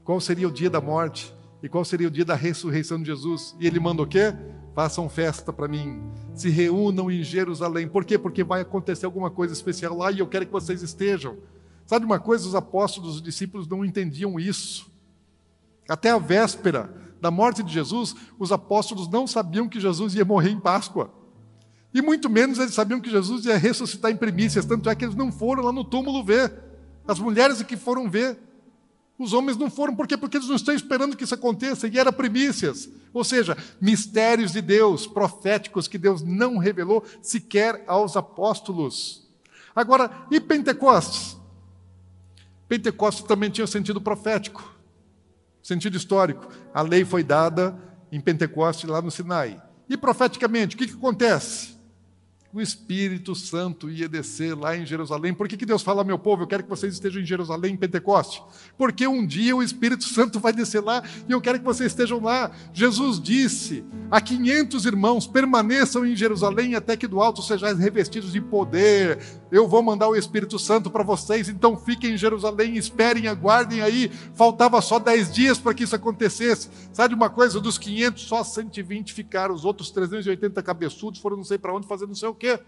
qual seria o dia da morte e qual seria o dia da ressurreição de Jesus. E ele manda o quê? Façam festa para mim, se reúnam em Jerusalém. Por quê? Porque vai acontecer alguma coisa especial lá e eu quero que vocês estejam. Sabe uma coisa? Os apóstolos, os discípulos não entendiam isso. Até a véspera da morte de Jesus, os apóstolos não sabiam que Jesus ia morrer em Páscoa. E muito menos eles sabiam que Jesus ia ressuscitar em primícias, tanto é que eles não foram lá no túmulo ver. As mulheres é que foram ver. Os homens não foram, por quê? Porque eles não estão esperando que isso aconteça, e era primícias. Ou seja, mistérios de Deus, proféticos que Deus não revelou sequer aos apóstolos. Agora, e Pentecostes? Pentecostes também tinha sentido profético, sentido histórico. A lei foi dada em Pentecostes lá no Sinai. E profeticamente, o que, que acontece? o Espírito Santo ia descer lá em Jerusalém. Por que, que Deus fala, meu povo, eu quero que vocês estejam em Jerusalém em Pentecoste? Porque um dia o Espírito Santo vai descer lá e eu quero que vocês estejam lá. Jesus disse a 500 irmãos: permaneçam em Jerusalém até que do alto sejais revestidos de poder. Eu vou mandar o Espírito Santo para vocês, então fiquem em Jerusalém, esperem, aguardem aí. Faltava só 10 dias para que isso acontecesse. Sabe uma coisa? Dos 500, só 120 ficaram, os outros 380 cabeçudos foram não sei para onde fazer não sei o quê.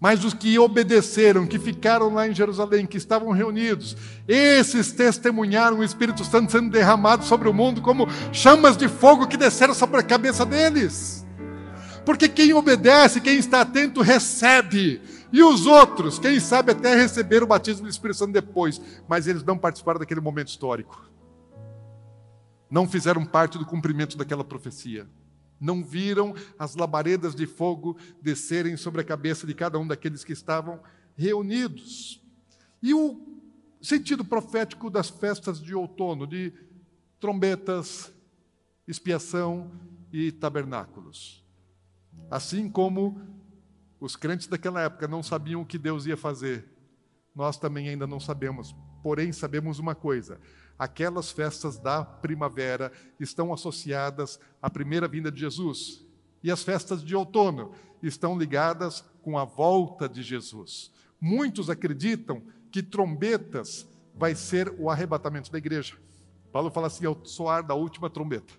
Mas os que obedeceram, que ficaram lá em Jerusalém, que estavam reunidos, esses testemunharam o Espírito Santo sendo derramado sobre o mundo como chamas de fogo que desceram sobre a cabeça deles. Porque quem obedece, quem está atento, recebe. E os outros, quem sabe até receber o batismo do Espírito Santo depois, mas eles não participaram daquele momento histórico. Não fizeram parte do cumprimento daquela profecia não viram as labaredas de fogo descerem sobre a cabeça de cada um daqueles que estavam reunidos. E o sentido profético das festas de outono, de trombetas, expiação e tabernáculos. Assim como os crentes daquela época não sabiam o que Deus ia fazer, nós também ainda não sabemos. Porém, sabemos uma coisa: aquelas festas da primavera estão associadas à primeira vinda de Jesus. E as festas de outono estão ligadas com a volta de Jesus. Muitos acreditam que trombetas vai ser o arrebatamento da igreja. Paulo fala assim: ao soar da última trombeta.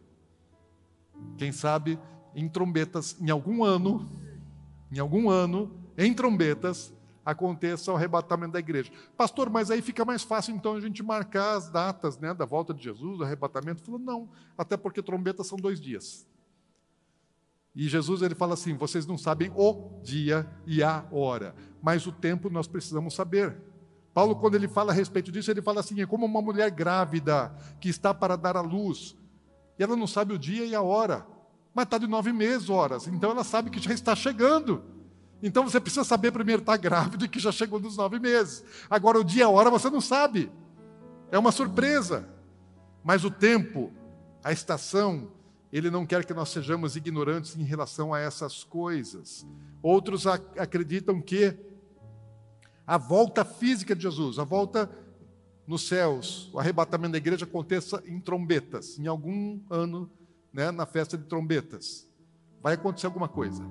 Quem sabe em trombetas, em algum ano, em algum ano, em trombetas, aconteça o arrebatamento da igreja. Pastor, mas aí fica mais fácil então a gente marcar as datas né, da volta de Jesus, do arrebatamento. Falou, não, até porque trombetas são dois dias. E Jesus ele fala assim: vocês não sabem o dia e a hora, mas o tempo nós precisamos saber. Paulo, quando ele fala a respeito disso, ele fala assim: é como uma mulher grávida que está para dar à luz, e ela não sabe o dia e a hora, mas está de nove meses horas, então ela sabe que já está chegando. Então você precisa saber primeiro estar tá grávido e que já chegou dos nove meses. Agora, o dia e a hora você não sabe. É uma surpresa. Mas o tempo, a estação, ele não quer que nós sejamos ignorantes em relação a essas coisas. Outros acreditam que a volta física de Jesus, a volta nos céus, o arrebatamento da igreja aconteça em trombetas, em algum ano, né, na festa de trombetas. Vai acontecer alguma coisa.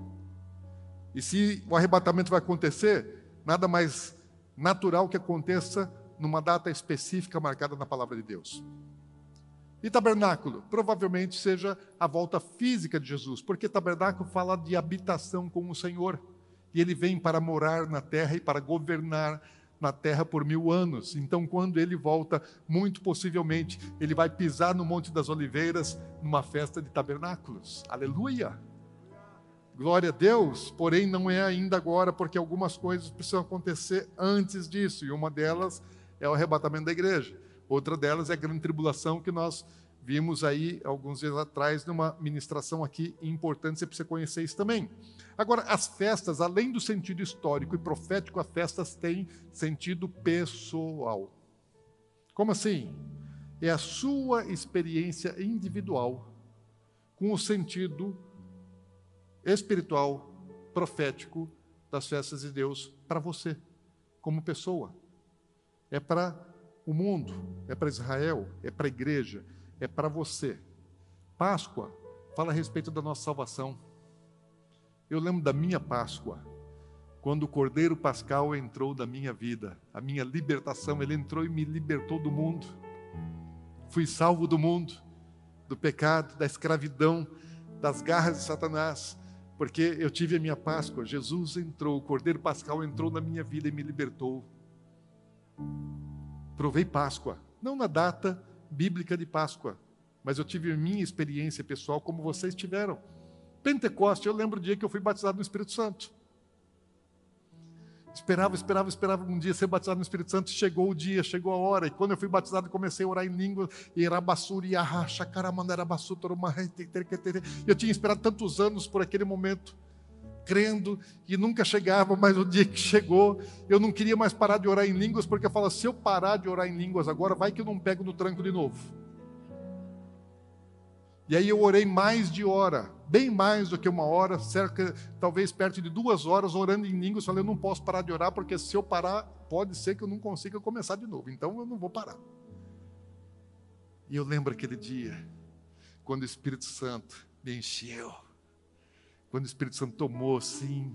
E se o arrebatamento vai acontecer, nada mais natural que aconteça numa data específica marcada na palavra de Deus. E tabernáculo? Provavelmente seja a volta física de Jesus, porque tabernáculo fala de habitação com o Senhor. E ele vem para morar na terra e para governar na terra por mil anos. Então, quando ele volta, muito possivelmente, ele vai pisar no Monte das Oliveiras numa festa de tabernáculos. Aleluia! Glória a Deus, porém não é ainda agora, porque algumas coisas precisam acontecer antes disso, e uma delas é o arrebatamento da igreja. Outra delas é a grande tribulação que nós vimos aí alguns dias atrás numa ministração aqui importante, você precisa conhecer isso também. Agora, as festas, além do sentido histórico e profético, as festas têm sentido pessoal. Como assim? É a sua experiência individual com o sentido espiritual, profético das festas de Deus para você, como pessoa. É para o mundo, é para Israel, é para a igreja, é para você. Páscoa fala a respeito da nossa salvação. Eu lembro da minha Páscoa, quando o Cordeiro Pascal entrou na minha vida, a minha libertação, ele entrou e me libertou do mundo. Fui salvo do mundo, do pecado, da escravidão, das garras de Satanás porque eu tive a minha Páscoa, Jesus entrou, o Cordeiro Pascal entrou na minha vida e me libertou. Provei Páscoa, não na data bíblica de Páscoa, mas eu tive minha experiência pessoal como vocês tiveram. Pentecoste, eu lembro o dia que eu fui batizado no Espírito Santo. Esperava, esperava, esperava um dia ser batizado no Espírito Santo. Chegou o dia, chegou a hora. E quando eu fui batizado, comecei a orar em língua. E eu tinha esperado tantos anos por aquele momento, crendo, e nunca chegava. Mas o dia que chegou, eu não queria mais parar de orar em línguas, porque eu falo: se eu parar de orar em línguas agora, vai que eu não pego no tranco de novo. E aí eu orei mais de hora, bem mais do que uma hora, cerca, talvez perto de duas horas, orando em línguas. Falei, eu não posso parar de orar, porque se eu parar, pode ser que eu não consiga começar de novo. Então eu não vou parar. E eu lembro aquele dia, quando o Espírito Santo me encheu, quando o Espírito Santo tomou, sim,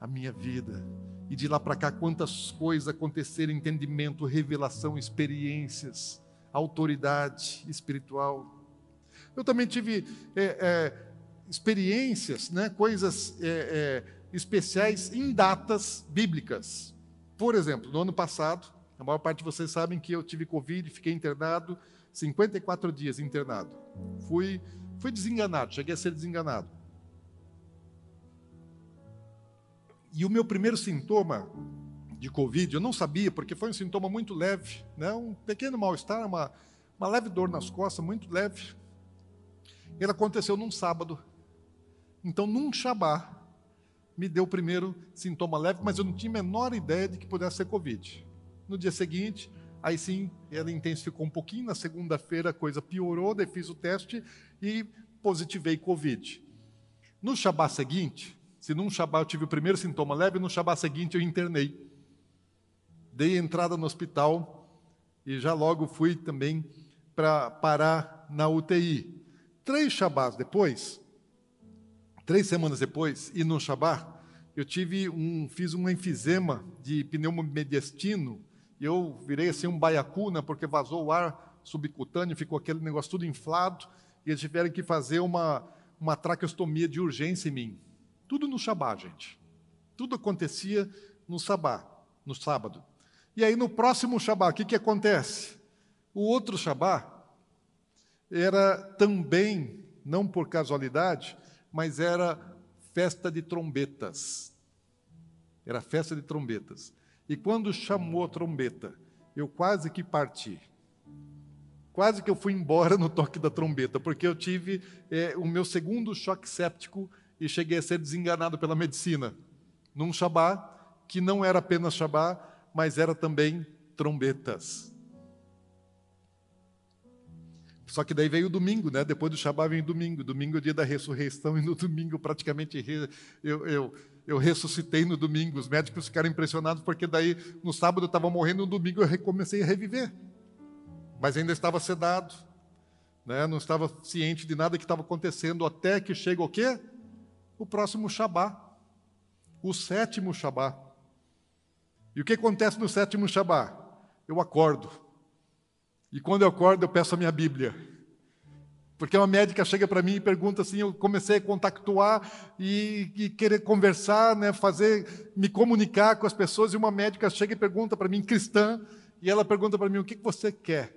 a minha vida. E de lá para cá, quantas coisas aconteceram: entendimento, revelação, experiências, autoridade espiritual. Eu também tive é, é, experiências, né, coisas é, é especiais em datas bíblicas. Por exemplo, no ano passado, a maior parte de vocês sabem que eu tive Covid, fiquei internado 54 dias internado. Fui, fui desenganado, cheguei a ser desenganado. E o meu primeiro sintoma de Covid, eu não sabia, porque foi um sintoma muito leve, né? um pequeno mal-estar, uma, uma leve dor nas costas, muito leve. Ele aconteceu num sábado. Então, num Shabá, me deu o primeiro sintoma leve, mas eu não tinha a menor ideia de que pudesse ser Covid. No dia seguinte, Aí sim, ela intensificou um pouquinho. Na segunda-feira a coisa piorou, daí fiz o teste e positivei Covid. No Shabá seguinte, se num Shabá eu tive o primeiro sintoma leve, no Shabá seguinte eu internei. Dei entrada no hospital e já logo fui também para parar na UTI. Três Shabás depois, três semanas depois, e no Shabá, eu tive um, fiz um enfisema de pneumomediastino eu virei assim um baiacuna, porque vazou o ar subcutâneo, ficou aquele negócio tudo inflado, e eles tiveram que fazer uma, uma traqueostomia de urgência em mim. Tudo no Shabá, gente. Tudo acontecia no Sabá, no sábado. E aí no próximo Shabá, o que, que acontece? O outro Shabá era também, não por casualidade, mas era festa de trombetas. Era festa de trombetas. E quando chamou a trombeta, eu quase que parti. Quase que eu fui embora no toque da trombeta, porque eu tive é, o meu segundo choque séptico e cheguei a ser desenganado pela medicina. Num Shabá, que não era apenas Shabá, mas era também trombetas. Só que daí veio o domingo, né? Depois do Shabá vem o domingo. Domingo é o dia da ressurreição, e no domingo praticamente eu, eu eu ressuscitei no domingo. Os médicos ficaram impressionados porque daí no sábado eu estava morrendo, no domingo eu recomecei a reviver. Mas ainda estava sedado, né? não estava ciente de nada que estava acontecendo até que chega o quê? O próximo Shabá, o sétimo Shabá. E o que acontece no sétimo Shabá? Eu acordo. E quando eu acordo, eu peço a minha Bíblia. Porque uma médica chega para mim e pergunta assim, eu comecei a contactuar e, e, querer conversar, né, fazer, me comunicar com as pessoas, e uma médica chega e pergunta para mim, cristã, e ela pergunta para mim, o que você quer?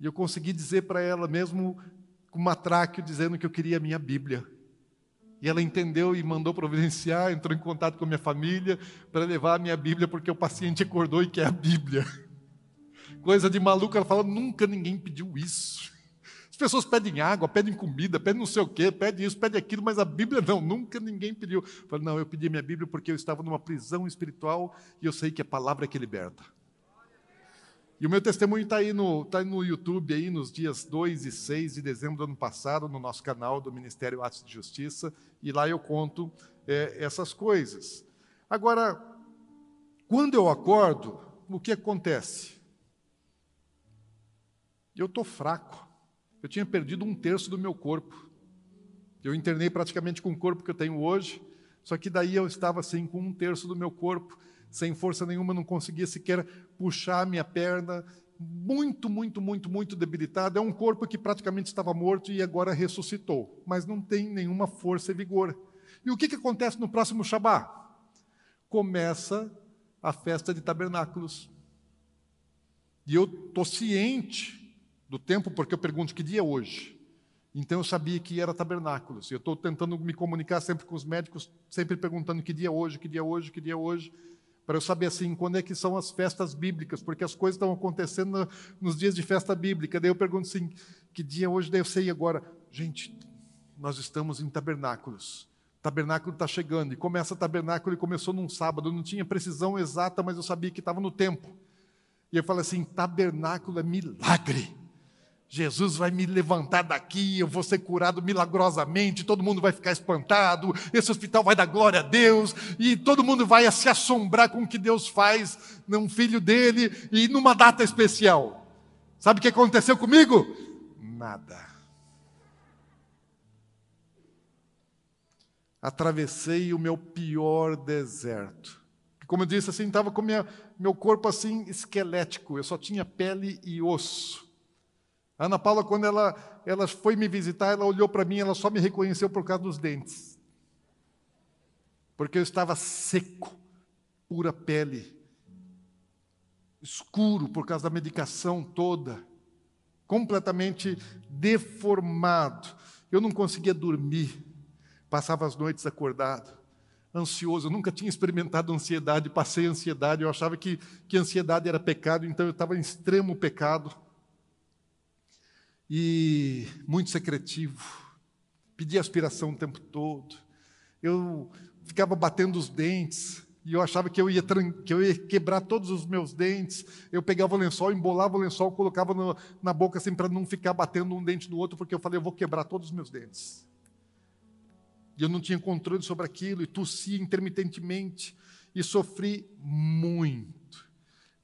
E eu consegui dizer para ela, mesmo com matráquio, dizendo que eu queria a minha Bíblia. E ela entendeu e mandou providenciar, entrou em contato com a minha família para levar a minha Bíblia, porque o paciente acordou e quer a Bíblia. Coisa de maluco, ela fala, nunca ninguém pediu isso pessoas pedem água, pedem comida, pedem não sei o quê, pedem isso, pedem aquilo, mas a Bíblia não, nunca ninguém pediu. Eu falei, não, eu pedi minha Bíblia porque eu estava numa prisão espiritual e eu sei que a palavra é que liberta. E o meu testemunho está aí, no, tá no YouTube, aí, nos dias 2 e 6 de dezembro do ano passado, no nosso canal do Ministério Atos de Justiça, e lá eu conto é, essas coisas. Agora, quando eu acordo, o que acontece? Eu estou fraco eu tinha perdido um terço do meu corpo. Eu internei praticamente com o corpo que eu tenho hoje, só que daí eu estava assim com um terço do meu corpo, sem força nenhuma, não conseguia sequer puxar a minha perna, muito, muito, muito, muito debilitado. É um corpo que praticamente estava morto e agora ressuscitou, mas não tem nenhuma força e vigor. E o que, que acontece no próximo Shabá? Começa a festa de tabernáculos. E eu estou ciente do tempo, porque eu pergunto que dia é hoje. Então eu sabia que era tabernáculos. Eu estou tentando me comunicar sempre com os médicos, sempre perguntando que dia é hoje, que dia é hoje, que dia é hoje, para eu saber assim quando é que são as festas bíblicas, porque as coisas estão acontecendo nos dias de festa bíblica. Daí eu pergunto assim, que dia é hoje? Daí eu sei agora, gente, nós estamos em tabernáculos. Tabernáculo está chegando e começa tabernáculo e começou num sábado. Não tinha precisão exata, mas eu sabia que estava no tempo. E eu falei assim: tabernáculo é milagre. Jesus vai me levantar daqui, eu vou ser curado milagrosamente, todo mundo vai ficar espantado, esse hospital vai dar glória a Deus, e todo mundo vai se assombrar com o que Deus faz num filho dele e numa data especial. Sabe o que aconteceu comigo? Nada. Atravessei o meu pior deserto. Como eu disse, assim, estava com minha, meu corpo assim esquelético, eu só tinha pele e osso. A Ana Paula, quando ela, ela foi me visitar, ela olhou para mim, ela só me reconheceu por causa dos dentes. Porque eu estava seco, pura pele, escuro por causa da medicação toda, completamente deformado. Eu não conseguia dormir, passava as noites acordado, ansioso. Eu nunca tinha experimentado ansiedade, passei ansiedade. Eu achava que, que ansiedade era pecado, então eu estava em extremo pecado e muito secretivo, pedia aspiração o tempo todo. Eu ficava batendo os dentes e eu achava que eu ia, que eu ia quebrar todos os meus dentes. Eu pegava o lençol, embolava o lençol, colocava no, na boca assim para não ficar batendo um dente no outro, porque eu falei, eu vou quebrar todos os meus dentes. E eu não tinha controle sobre aquilo, e tossia intermitentemente, e sofri muito.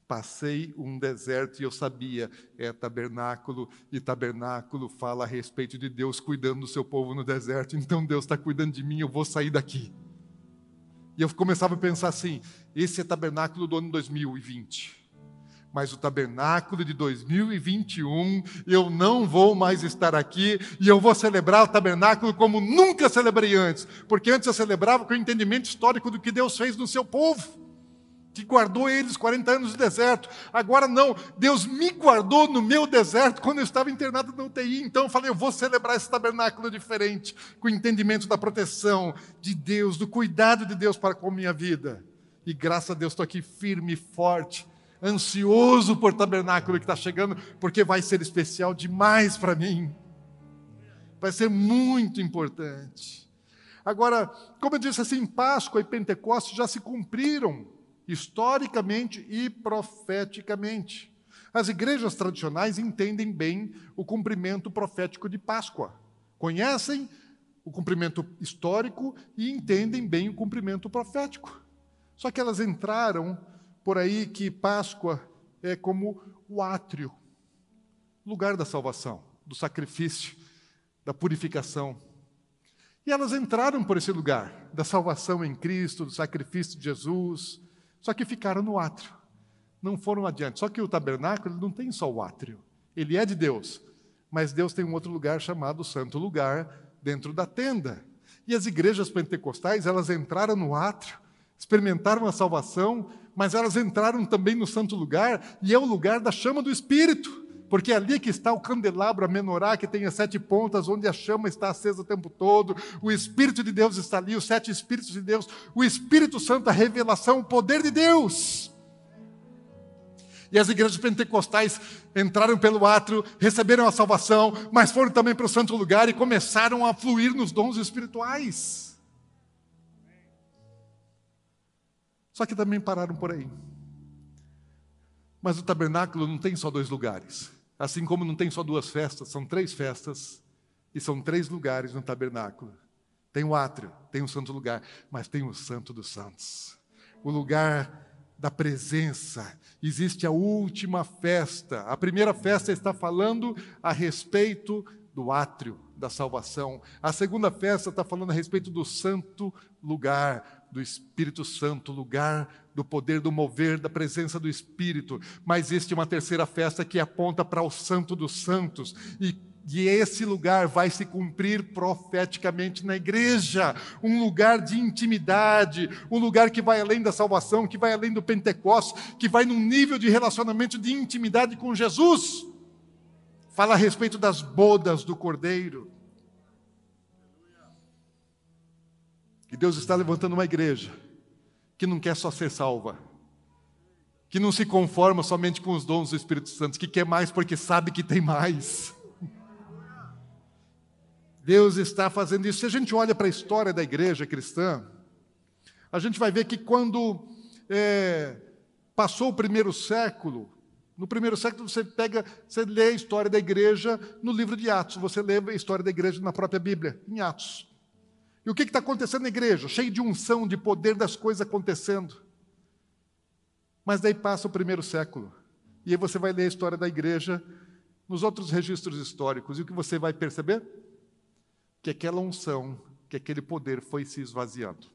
Passei um deserto e eu sabia, é tabernáculo, e tabernáculo fala a respeito de Deus cuidando do seu povo no deserto. Então Deus está cuidando de mim, eu vou sair daqui. E eu começava a pensar assim: esse é tabernáculo do ano 2020. Mas o tabernáculo de 2021, eu não vou mais estar aqui e eu vou celebrar o tabernáculo como nunca celebrei antes, porque antes eu celebrava com o entendimento histórico do que Deus fez no seu povo que guardou eles 40 anos no deserto. Agora não, Deus me guardou no meu deserto quando eu estava internado na UTI. Então eu falei, eu vou celebrar esse tabernáculo diferente, com o entendimento da proteção de Deus, do cuidado de Deus para com a minha vida. E graças a Deus estou aqui firme forte, ansioso por tabernáculo que está chegando, porque vai ser especial demais para mim. Vai ser muito importante. Agora, como eu disse assim, Páscoa e Pentecostes já se cumpriram historicamente e profeticamente. As igrejas tradicionais entendem bem o cumprimento profético de Páscoa. Conhecem o cumprimento histórico e entendem bem o cumprimento profético. Só que elas entraram por aí que Páscoa é como o átrio, lugar da salvação, do sacrifício, da purificação. E elas entraram por esse lugar da salvação em Cristo, do sacrifício de Jesus, só que ficaram no átrio, não foram adiante. Só que o tabernáculo não tem só o átrio, ele é de Deus, mas Deus tem um outro lugar chamado Santo Lugar dentro da tenda. E as igrejas pentecostais, elas entraram no átrio, experimentaram a salvação, mas elas entraram também no santo lugar, e é o lugar da chama do Espírito porque é ali que está o candelabro, a menorá, que tem as sete pontas, onde a chama está acesa o tempo todo, o Espírito de Deus está ali, os sete Espíritos de Deus, o Espírito Santo, a revelação, o poder de Deus. E as igrejas pentecostais entraram pelo átrio, receberam a salvação, mas foram também para o santo lugar e começaram a fluir nos dons espirituais. Só que também pararam por aí. Mas o tabernáculo não tem só dois lugares. Assim como não tem só duas festas, são três festas e são três lugares no tabernáculo. Tem o átrio, tem o santo lugar, mas tem o santo dos santos. O lugar da presença. Existe a última festa. A primeira festa está falando a respeito do átrio da salvação. A segunda festa está falando a respeito do santo lugar, do Espírito Santo, lugar do poder do mover, da presença do Espírito. Mas existe uma terceira festa que aponta para o Santo dos Santos. E e esse lugar vai se cumprir profeticamente na igreja, um lugar de intimidade, um lugar que vai além da salvação, que vai além do Pentecostes, que vai num nível de relacionamento de intimidade com Jesus. Fala a respeito das bodas do Cordeiro. E Deus está levantando uma igreja que não quer só ser salva, que não se conforma somente com os dons do Espírito Santo, que quer mais porque sabe que tem mais. Deus está fazendo isso. Se a gente olha para a história da igreja cristã, a gente vai ver que quando é, passou o primeiro século, No primeiro século você pega, você lê a história da igreja no livro de Atos, você lê a história da igreja na própria Bíblia, em Atos. E o que está acontecendo na igreja? Cheio de unção, de poder das coisas acontecendo. Mas daí passa o primeiro século. E aí você vai ler a história da igreja nos outros registros históricos. E o que você vai perceber? Que aquela unção, que aquele poder foi se esvaziando.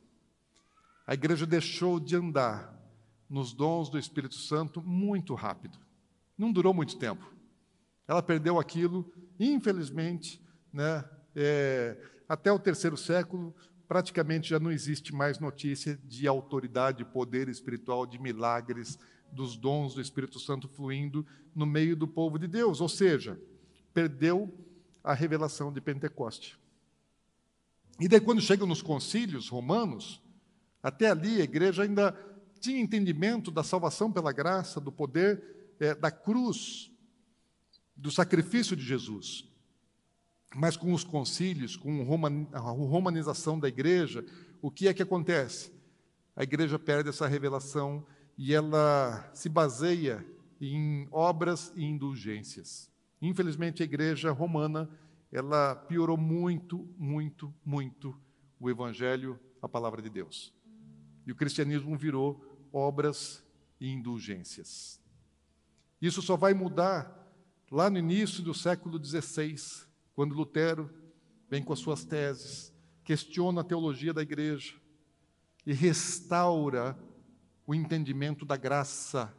A igreja deixou de andar nos dons do Espírito Santo muito rápido. Não durou muito tempo. Ela perdeu aquilo, infelizmente, né, é, até o terceiro século, praticamente já não existe mais notícia de autoridade, poder espiritual, de milagres, dos dons do Espírito Santo fluindo no meio do povo de Deus. Ou seja, perdeu a revelação de Pentecoste. E daí, quando chegam nos concílios romanos, até ali a igreja ainda tinha entendimento da salvação pela graça, do poder é, da cruz, do sacrifício de Jesus. Mas com os concílios, com a romanização da igreja, o que é que acontece? A igreja perde essa revelação e ela se baseia em obras e indulgências. Infelizmente, a igreja romana ela piorou muito, muito, muito o evangelho, a palavra de Deus. E o cristianismo virou obras e indulgências. Isso só vai mudar lá no início do século XVI, quando Lutero vem com as suas teses, questiona a teologia da igreja e restaura o entendimento da graça,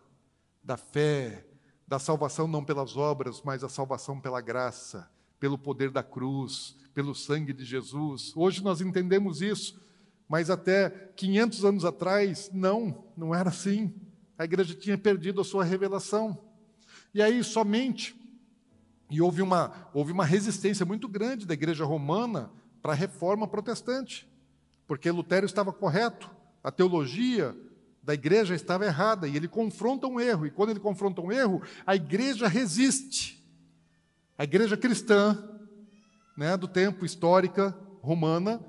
da fé, da salvação não pelas obras, mas a salvação pela graça, pelo poder da cruz, pelo sangue de Jesus. Hoje nós entendemos isso, mas até 500 anos atrás, não, não era assim. A igreja tinha perdido a sua revelação. E aí somente, e houve uma, houve uma resistência muito grande da igreja romana para a reforma protestante, porque Lutero estava correto, a teologia da igreja estava errada, e ele confronta um erro, e quando ele confronta um erro, a igreja resiste. A igreja cristã, né, do tempo histórica romana,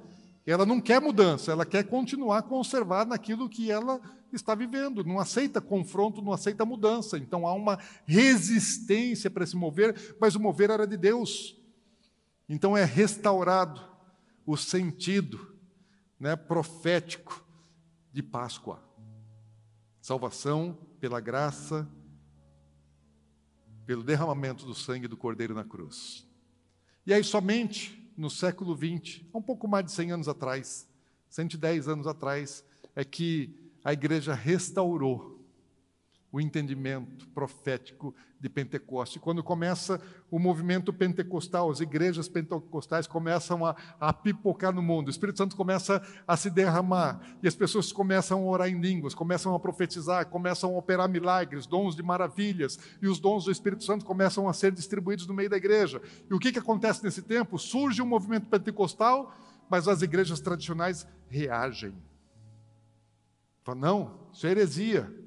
ela não quer mudança, ela quer continuar conservar naquilo que ela está vivendo, não aceita confronto, não aceita mudança. Então há uma resistência para se mover, mas o mover era de Deus. Então é restaurado o sentido né, profético de Páscoa. Salvação pela graça, pelo derramamento do sangue do Cordeiro na cruz. E aí, somente no século XX, um pouco mais de 100 anos atrás, 110 anos atrás, é que a igreja restaurou o entendimento profético de Pentecoste. Quando começa o movimento pentecostal, as igrejas pentecostais começam a, a, pipocar no mundo, o Espírito Santo começa a se derramar, e as pessoas começam a orar em línguas, começam a profetizar, começam a operar milagres, dons de maravilhas, e os dons do Espírito Santo começam a ser distribuídos no meio da igreja. E o que, que acontece nesse tempo? Surge um movimento pentecostal, mas as igrejas tradicionais reagem Fala, não, isso é heresia.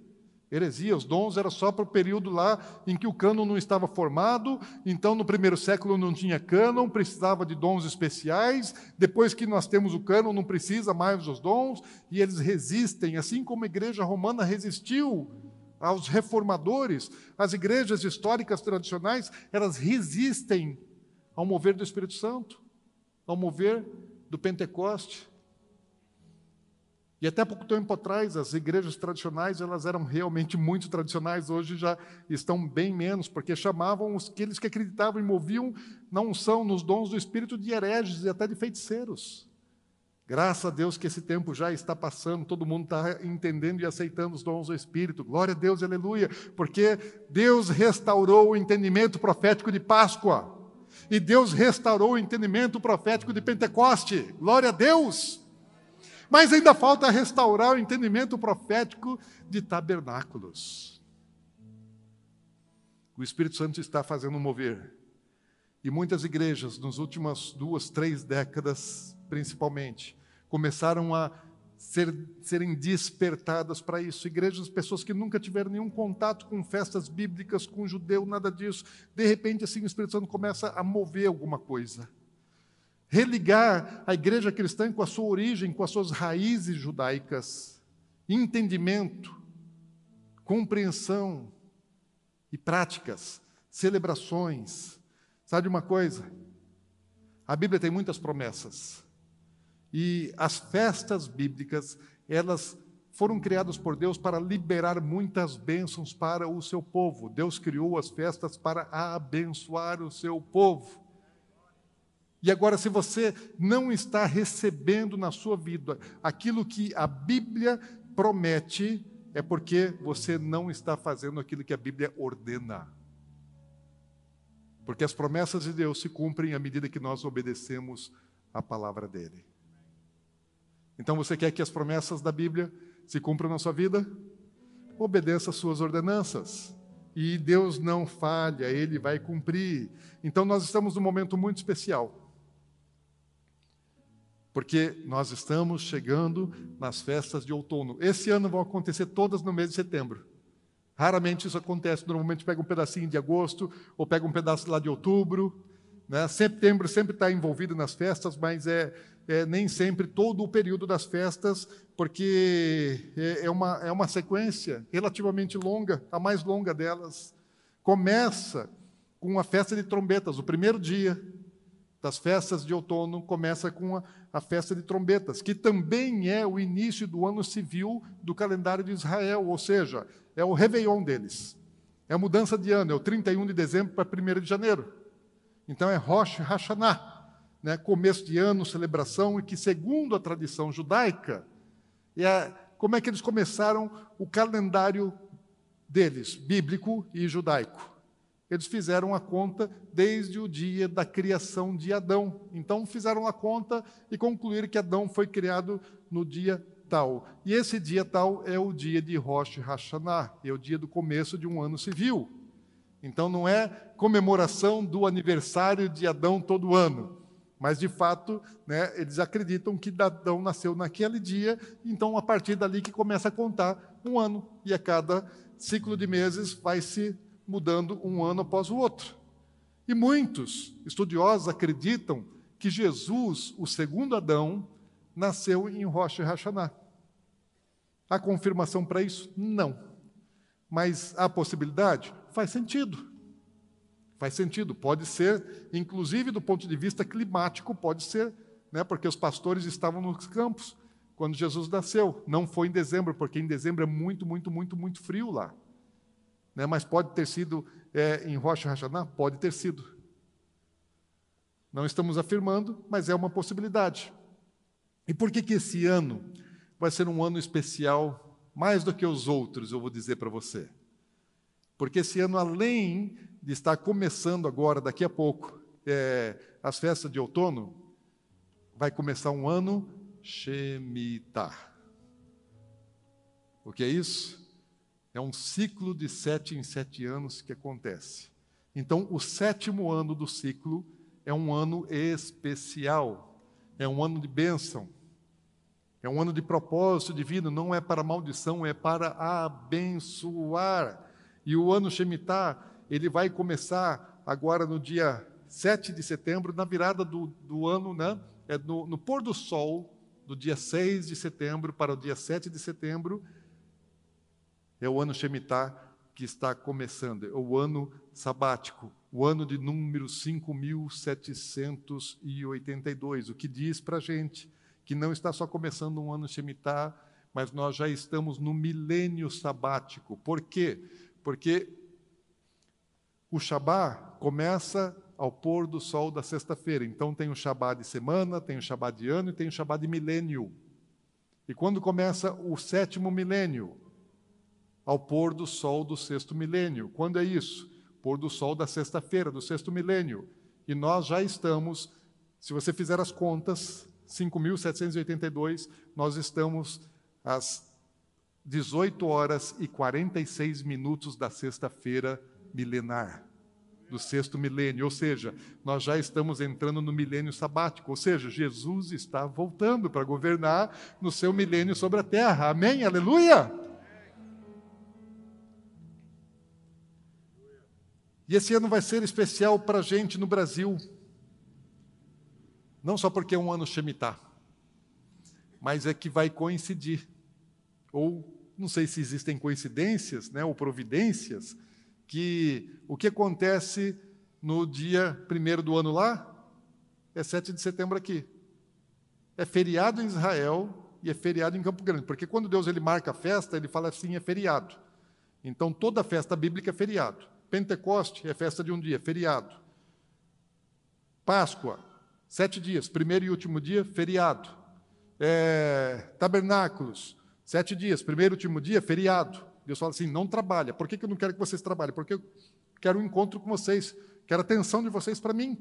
Heresia, os dons era só para o período lá em que o cânon não estava formado, então no primeiro século não tinha cânon, precisava de dons especiais, depois que nós temos o cânon não precisa mais dos dons, e eles resistem, assim como a igreja romana resistiu aos reformadores, as igrejas históricas tradicionais, elas resistem ao mover do Espírito Santo, ao mover do Pentecoste. E até pouco tempo atrás, as igrejas tradicionais, elas eram realmente muito tradicionais, hoje já estão bem menos, porque chamavam aqueles que acreditavam e moviam na unção, nos dons do Espírito de hereges e até de feiticeiros. Graças a Deus que esse tempo já está passando, todo mundo está entendendo e aceitando os dons do Espírito. Glória a Deus, aleluia, porque Deus restaurou o entendimento profético de Páscoa. E Deus restaurou o entendimento profético de Pentecoste. Glória a Deus! Mas ainda falta restaurar o entendimento profético de tabernáculos. O Espírito Santo está fazendo mover. E muitas igrejas, nas últimas duas, três décadas, principalmente, começaram a ser, serem despertadas para isso. Igrejas, pessoas que nunca tiveram nenhum contato com festas bíblicas, com judeu, nada disso. De repente, assim, o Espírito Santo começa a mover alguma coisa religar a igreja cristã com a sua origem, com as suas raízes judaicas, entendimento, compreensão, e práticas, celebrações. Sabe uma coisa? A Bíblia tem muitas promessas. E as festas bíblicas, elas foram criadas por Deus para liberar muitas bênçãos para o seu povo. Deus criou as festas para abençoar o seu povo. E agora, se você não está recebendo na sua vida aquilo que a Bíblia promete, é porque você não está fazendo aquilo que a Bíblia ordena. Porque as promessas de Deus se cumprem à medida que nós obedecemos a palavra dele. Então você quer que as promessas da Bíblia se cumpram na sua vida? Obedeça às suas ordenanças. E Deus não falha, ele vai cumprir. Então nós estamos num momento muito especial. Porque nós estamos chegando nas festas de outono. Esse ano vão acontecer todas no mês de setembro. Raramente isso acontece, normalmente pega um pedacinho de agosto ou pega um pedaço lá de outubro. Né? Setembro sempre está envolvido nas festas, mas é, é, nem sempre todo o período das festas, porque é, é, uma, é uma sequência relativamente longa, a mais longa delas. Começa com a festa de trombetas, o primeiro dia das festas de outono começa com a, a, festa de trombetas, que também é o início do ano civil do calendário de Israel, ou seja, é o Réveillon deles. É a mudança de ano, é o 31 de dezembro para 1 de janeiro. Então é Rosh Hashanah, né, começo de ano, celebração, e que, segundo a tradição judaica, é como é que eles começaram o calendário deles, bíblico e judaico. Eles fizeram a conta desde o dia da criação de Adão. Então fizeram a conta e concluíram que Adão foi criado no dia tal. E esse dia tal é o dia de Rosh Hashanah, é o dia do começo de um ano civil. Então não é comemoração do aniversário de Adão todo ano, mas de fato, né, eles acreditam que Adão nasceu naquele dia, então a partir dali que começa a contar um ano e a cada ciclo de meses vai se mudando um ano após o outro. E muitos estudiosos acreditam que Jesus, o segundo Adão, nasceu em Rosh Hashanah. Há confirmação para isso? Não. Mas há possibilidade? Faz sentido. Faz sentido. Pode ser, inclusive do ponto de vista climático, pode ser, né, porque os pastores estavam nos campos quando Jesus nasceu. Não foi em dezembro, porque em dezembro é muito, muito, muito, muito frio lá. Né? Mas pode ter sido é, em Rocha Hashanah? Pode ter sido. Não estamos afirmando, mas é uma possibilidade. E por que, que esse ano vai ser um ano especial, mais do que os outros, eu vou dizer para você? Porque esse ano, além de estar começando agora, daqui a pouco, é, as festas de outono, vai começar um ano Shemitah. O que é isso? É um ciclo de sete em sete anos que acontece. Então, o sétimo ano do ciclo é um ano especial, é um ano de bênção, é um ano de propósito divino, não é para maldição, é para abençoar. E o ano Shemitah, ele vai começar agora no dia 7 de setembro, na virada do, do ano, né? é no, no pôr do sol, do dia 6 de setembro para o dia 7 de setembro, é o ano Shemitah que está começando, é o ano sabático, o ano de número 5782, o que diz para a gente que não está só começando um ano Shemitah, mas nós já estamos no milênio sabático. Por quê? Porque o Shabá começa ao pôr do sol da sexta-feira. Então tem o Shabá de semana, tem o Shabá de ano e tem o Shabá de milênio. E quando começa o sétimo milênio? Ao pôr do sol do sexto milênio. Quando é isso? Pôr do sol da sexta-feira, do sexto milênio. E nós já estamos, se você fizer as contas, 5.782, nós estamos às 18 horas e 46 minutos da sexta-feira milenar, do sexto milênio. Ou seja, nós já estamos entrando no milênio sabático. Ou seja, Jesus está voltando para governar no seu milênio sobre a terra. Amém? Aleluia! E esse ano vai ser especial para a gente no Brasil. Não só porque é um ano Shemitah, mas é que vai coincidir. Ou, não sei se existem coincidências né, ou providências, que o que acontece no dia primeiro do ano lá é 7 de setembro aqui. É feriado em Israel e é feriado em Campo Grande, porque quando Deus ele marca a festa, ele fala assim, é feriado. Então toda festa bíblica é feriado. Pentecoste é festa de um dia, feriado. Páscoa, sete dias, primeiro e último dia, feriado. É, tabernáculos, sete dias, primeiro e último dia, feriado. Deus fala assim: não trabalha. Por que, que eu não quero que vocês trabalhem? Porque eu quero um encontro com vocês, quero a atenção de vocês para mim.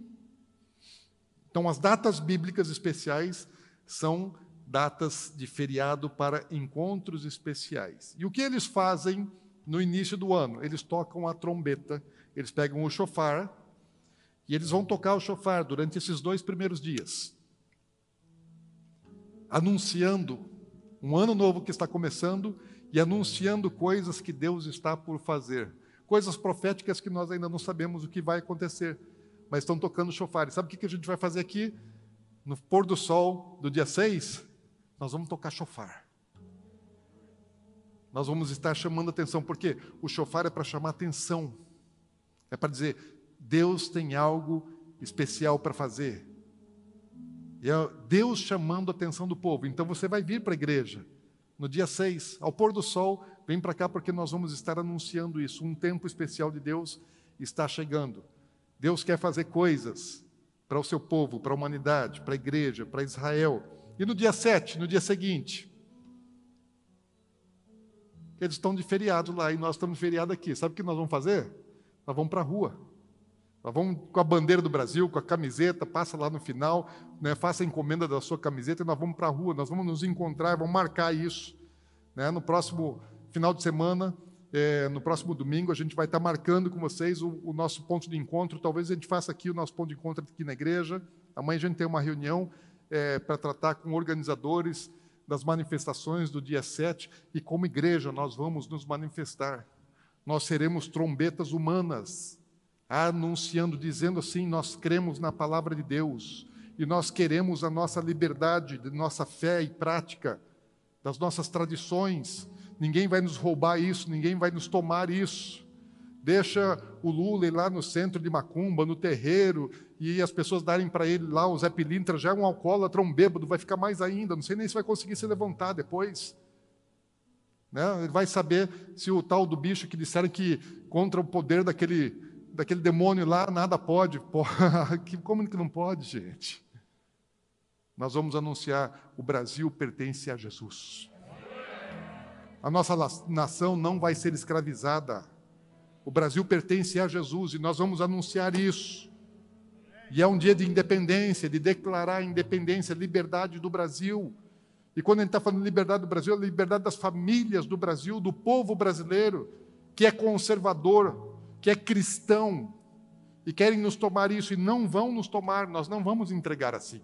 Então, as datas bíblicas especiais são datas de feriado para encontros especiais. E o que eles fazem no início do ano? Eles tocam a trombeta, eles pegam o chofar e eles vão tocar o chofar durante esses dois primeiros dias, anunciando um ano novo que está começando e anunciando coisas que Deus está por fazer, coisas proféticas que nós ainda não sabemos o que vai acontecer mas estão tocando chofar. E sabe o que a gente vai fazer aqui? No pôr do sol do dia 6, nós vamos tocar chofar. Nós vamos estar chamando atenção, porque o chofar é para chamar atenção, é para dizer: Deus tem algo especial para fazer. E é Deus chamando a atenção do povo. Então você vai vir para a igreja no dia 6, ao pôr do sol, vem para cá porque nós vamos estar anunciando isso. Um tempo especial de Deus está chegando. Deus quer fazer coisas para o seu povo, para a humanidade, para a igreja, para Israel. E no dia 7, no dia seguinte, eles estão de feriado lá e nós estamos de feriado aqui. Sabe o que nós vamos fazer? Nós vamos para a rua. Nós vamos com a bandeira do Brasil, com a camiseta, passa lá no final, né, faça a encomenda da sua camiseta e nós vamos para a rua, nós vamos nos encontrar, vamos marcar isso. Né, no próximo final de semana, é, no próximo domingo a gente vai estar marcando com vocês o, o, nosso ponto de encontro. Talvez a gente faça aqui o nosso ponto de encontro aqui na igreja. Amanhã a gente tem uma reunião é, para tratar com organizadores das manifestações do dia 7 e como igreja nós vamos nos manifestar. Nós seremos trombetas humanas, anunciando, dizendo assim: nós cremos na palavra de Deus e nós queremos a nossa liberdade, de nossa fé e prática, das nossas tradições ninguém vai nos roubar isso, ninguém vai nos tomar isso. Deixa o Lula ir lá no centro de Macumba, no terreiro, e as pessoas darem para ele lá o Zé Pilintra, já é um alcoólatra, um bêbado, vai ficar mais ainda, não sei nem se vai conseguir se levantar depois. Né? Ele vai saber se o tal do bicho que disseram que contra o poder daquele, daquele demônio lá, nada pode. Como que não pode, gente? Nós vamos anunciar: o Brasil pertence a Jesus. A nossa nação não vai ser escravizada. O Brasil pertence a Jesus e nós vamos anunciar isso. E é um dia de independência, de declarar a independência, a liberdade do Brasil. E quando a gente está falando de liberdade do Brasil, é a liberdade das famílias do Brasil, do povo brasileiro, que é conservador, que é cristão, e querem nos tomar isso e não vão nos tomar, nós não vamos entregar assim.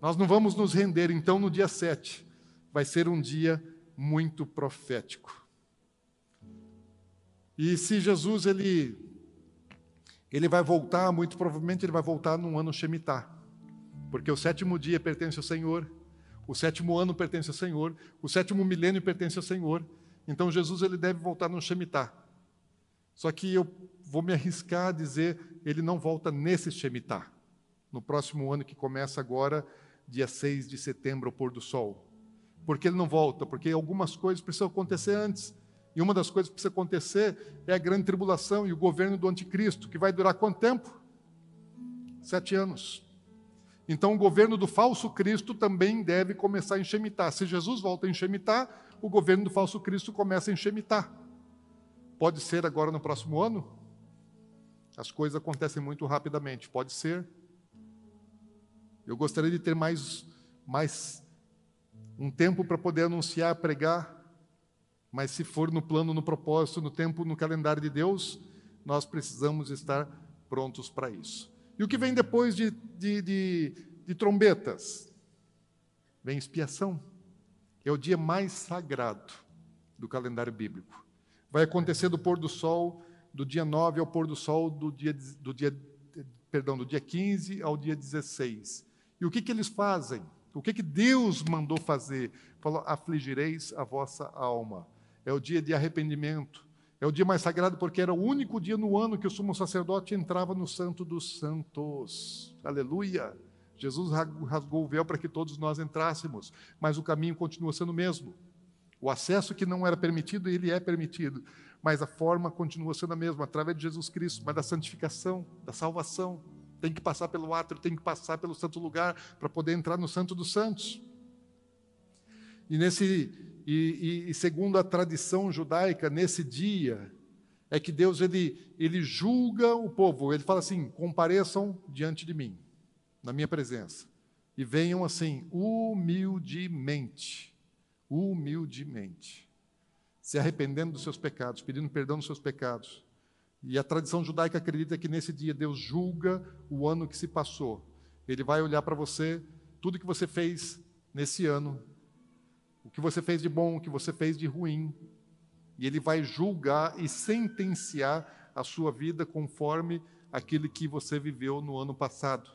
Nós não vamos nos render. Então, no dia 7, vai ser um dia muito profético. E se Jesus ele ele vai voltar, muito provavelmente ele vai voltar num ano Shemitah, porque o sétimo dia pertence ao Senhor, o sétimo ano pertence ao Senhor, o sétimo milênio pertence ao Senhor. Então Jesus ele deve voltar no Shemitah. Só que eu vou me arriscar a dizer, ele não volta nesse Shemitah, no próximo ano que começa agora, dia 6 de setembro, ao pôr do sol porque ele não volta, porque algumas coisas precisam acontecer antes. E uma das coisas que precisa acontecer é a grande tribulação e o governo do anticristo, que vai durar quanto tempo? Sete anos. Então, o governo do falso Cristo também deve começar a enxemitar. Se Jesus volta a enxemitar, o governo do falso Cristo começa a enxemitar. Pode ser agora no próximo ano? As coisas acontecem muito rapidamente. Pode ser. Eu gostaria de ter mais, mais um tempo para poder anunciar, pregar, mas se for no plano, no propósito, no tempo, no calendário de Deus, nós precisamos estar prontos para isso. E o que vem depois de, de, de, de trombetas? Vem expiação. É o dia mais sagrado do calendário bíblico. Vai acontecer do pôr do sol do dia 9 ao pôr do sol do dia, do dia, perdão, do dia 15 ao dia 16. E o que, que eles fazem? O que, que Deus mandou fazer? Falou: afligireis a vossa alma. É o dia de arrependimento, É o dia mais sagrado porque era o único dia no ano que o sumo sacerdote entrava no Santo dos Santos. Aleluia! Jesus rasgou o véu para que todos nós entrássemos, mas o caminho continua sendo o mesmo. O acesso que não era permitido, ele é permitido, mas a forma continua sendo a mesma, através de Jesus Cristo, mas da santificação, da salvação. Tem que passar pelo átrio, tem que passar pelo santo lugar para poder entrar no Santo dos Santos. E nesse e, e, segundo a tradição judaica, nesse dia é que Deus ele, ele julga o povo. Ele fala assim: compareçam diante de mim, na minha presença, e venham assim, humildemente, humildemente, se arrependendo dos seus pecados, pedindo perdão dos seus pecados. E a tradição judaica acredita que nesse dia Deus julga o ano que se passou. Ele vai olhar para você, tudo que você fez nesse ano, que você fez de bom, que você fez de ruim, e ele vai julgar e sentenciar a sua vida conforme aquele que você viveu no ano passado.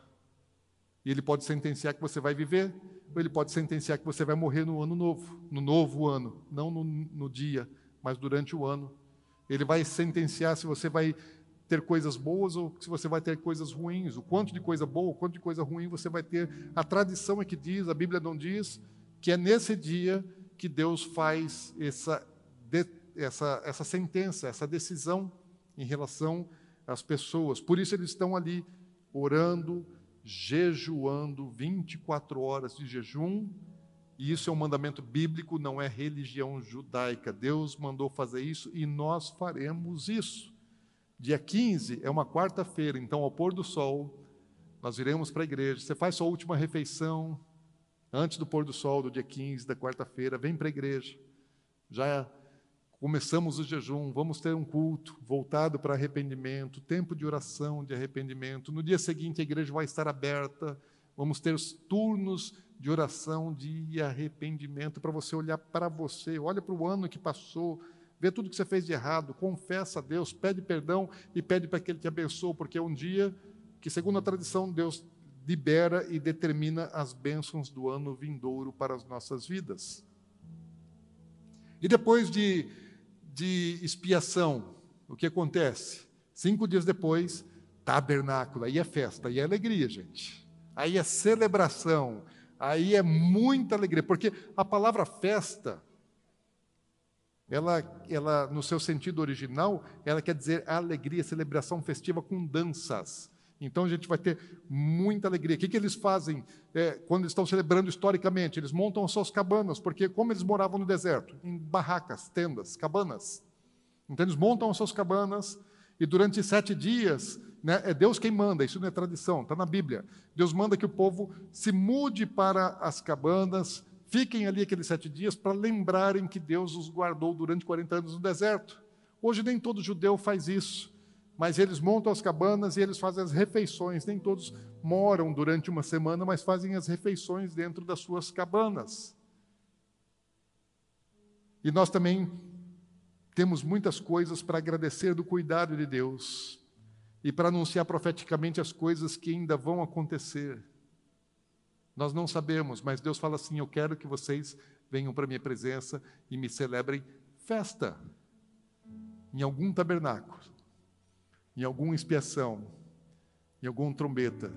E ele pode sentenciar que você vai viver, ou ele pode sentenciar que você vai morrer no ano novo, no novo ano, não no, no dia, mas durante o ano. Ele vai sentenciar se você vai ter coisas boas ou se você vai ter coisas ruins, o quanto de coisa boa, o quanto de coisa ruim você vai ter. A tradição é que diz, a Bíblia não diz, que é nesse dia que Deus faz essa, essa, essa sentença, essa decisão em relação às pessoas. Por isso eles estão ali orando, jejuando, 24 horas de jejum, e isso é um mandamento bíblico, não é religião judaica. Deus mandou fazer isso e nós faremos isso. Dia 15 é uma quarta-feira, então ao pôr do sol, nós iremos para a igreja. Você faz sua última refeição, antes do pôr do sol do dia 15 da quarta-feira, vem para a igreja. Já começamos o jejum, vamos ter um culto voltado para arrependimento, tempo de oração de arrependimento. No dia seguinte a igreja vai estar aberta, vamos ter os turnos de oração de arrependimento para você olhar para você, olha para o ano que passou, vê tudo que você fez de errado, confessa a Deus, pede perdão e pede para que Ele te abençoe, porque é um dia que, segundo a tradição, Deus libera e determina as bênçãos do ano vindouro para as nossas vidas. E depois de, de expiação, o que acontece? Cinco dias depois, tabernáculo, aí é festa, aí é alegria, gente. Aí é celebração, aí é muita alegria, porque a palavra festa, ela, ela no seu sentido original, ela quer dizer alegria, celebração festiva com danças. Então a gente vai ter muita alegria. O que, que eles fazem é, quando estão celebrando historicamente? Eles montam as suas cabanas, porque como eles moravam no deserto? Em barracas, tendas, cabanas. Então eles montam as suas cabanas e durante sete dias, né, é Deus quem manda, isso não é tradição, está na Bíblia. Deus manda que o povo se mude para as cabanas, fiquem ali aqueles sete dias para lembrarem que Deus os guardou durante 40 anos no deserto. Hoje nem todo judeu faz isso mas eles montam as cabanas e eles fazem as refeições. Nem todos moram durante uma semana, mas fazem as refeições dentro das suas cabanas. E nós também temos muitas coisas para agradecer do cuidado de Deus e para anunciar profeticamente as coisas que ainda vão acontecer. Nós não sabemos, mas Deus fala assim: Eu quero que vocês venham para minha presença e me celebrem festa em algum tabernáculo em alguma expiação, em alguma trombeta,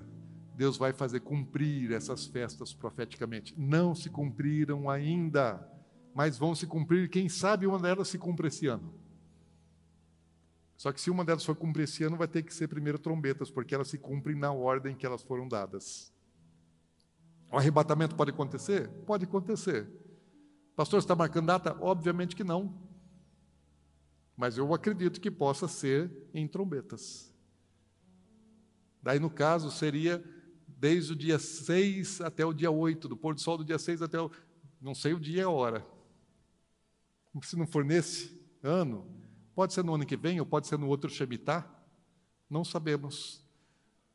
Deus vai fazer cumprir essas festas profeticamente. Não se cumpriram ainda, mas vão se cumprir. Quem sabe uma delas se cumpre esse ano. Só que se uma delas for cumprir esse ano, vai ter que ser primeiro trombetas, porque elas se cumprem na ordem que elas foram dadas. O arrebatamento pode acontecer? Pode acontecer. Pastor, está marcando data? Obviamente que não. Mas eu acredito que possa ser em trombetas. Daí, no caso, seria desde o dia 6 até o dia 8, do pôr do sol do dia 6 até o. Não sei o dia e a hora. Se não for nesse ano, pode ser no ano que vem ou pode ser no outro Shemitah, não sabemos.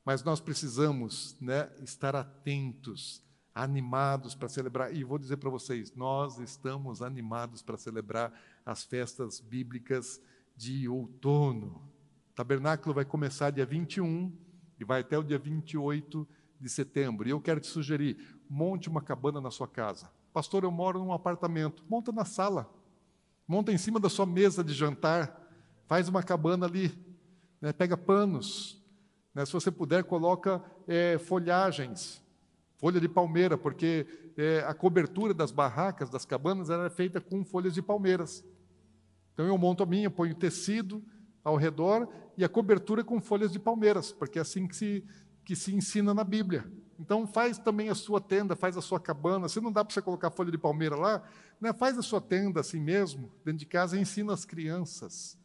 Mas nós precisamos né, estar atentos animados para celebrar. E vou dizer para vocês, nós estamos animados para celebrar as festas bíblicas de outono. O tabernáculo vai começar dia 21 e vai até o dia 28 de setembro. E eu quero te sugerir, monte uma cabana na sua casa. Pastor, eu moro num apartamento. Monta na sala. Monta em cima da sua mesa de jantar. Faz uma cabana ali, né? pega panos. Né? Se você puder, coloca é, folhagens, folha de palmeira, porque é, a cobertura das barracas, das cabanas, era feita com folhas de palmeiras. Então eu monto a minha, ponho tecido ao redor e a cobertura com folhas de palmeiras, porque é assim que se, que se ensina na Bíblia. Então faz também a sua tenda, faz a sua cabana. Se não dá para você colocar folha de palmeira lá, né, faz a sua tenda assim mesmo, dentro de casa, e ensina as crianças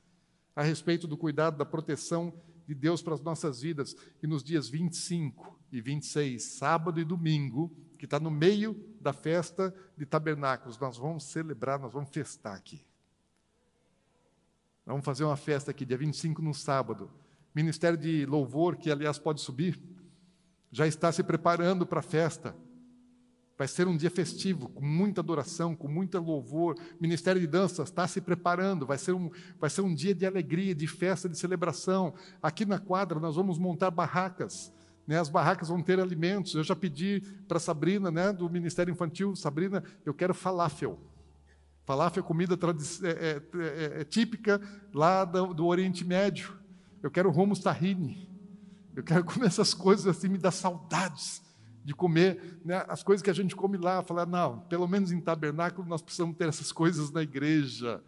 a respeito do cuidado, da proteção de Deus para as nossas vidas. E nos dias 25 e 26, sábado e domingo, que está no meio da festa de tabernáculos, nós vamos celebrar, nós vamos festar aqui. Vamos fazer uma festa aqui, dia 25 no sábado. Ministério de Louvor, que aliás pode subir, já está se preparando para a festa. Vai ser um dia festivo, com muita adoração, com muita louvor. Ministério de Danças está se preparando, vai ser, um, vai ser um dia de alegria, de festa, de celebração. Aqui na quadra nós vamos montar barracas. Né? As barracas vão ter alimentos. Eu já pedi para Sabrina, né, do Ministério Infantil, Sabrina, eu quero falafel. Falafel é comida é, é, é, é, típica lá do, do, Oriente Médio. Eu quero hummus tahine. Eu quero comer essas coisas assim, me dá saudades de comer né, as coisas que a gente come lá. Falar, não, pelo menos em tabernáculo nós precisamos ter essas coisas na igreja.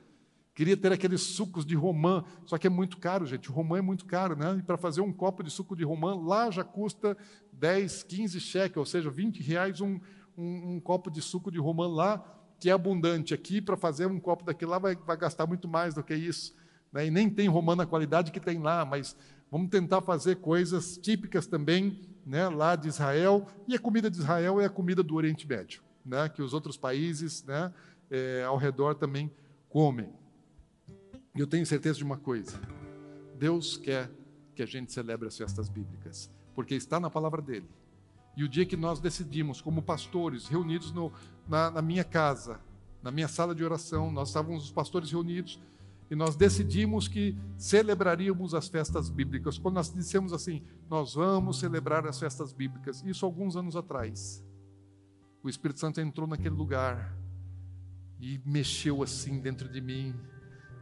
Queria ter aqueles sucos de romã, só que é muito caro, gente. O romã é muito caro, né? E para fazer um copo de suco de romã, lá já custa 10, 15 cheques, ou seja, 20 reais um, um, um copo de suco de romã lá que é abundante aqui, para fazer um copo daquele lá vai, vai gastar muito mais do que isso. Né? E nem tem romã na qualidade que tem lá, mas vamos tentar fazer coisas típicas também né, lá de Israel. E a comida de Israel é a comida do Oriente Médio, né, que os outros países né, é, ao redor também comem. E eu tenho certeza de uma coisa: Deus quer que a gente celebre as festas bíblicas, porque está na palavra dele. E o dia que nós decidimos, como pastores, reunidos no, na, na minha casa, na minha sala de oração, nós estávamos os pastores reunidos e nós decidimos que celebraríamos as festas bíblicas. Quando nós dissemos assim, nós vamos celebrar as festas bíblicas, isso alguns anos atrás. O Espírito Santo entrou naquele lugar e mexeu assim dentro de mim,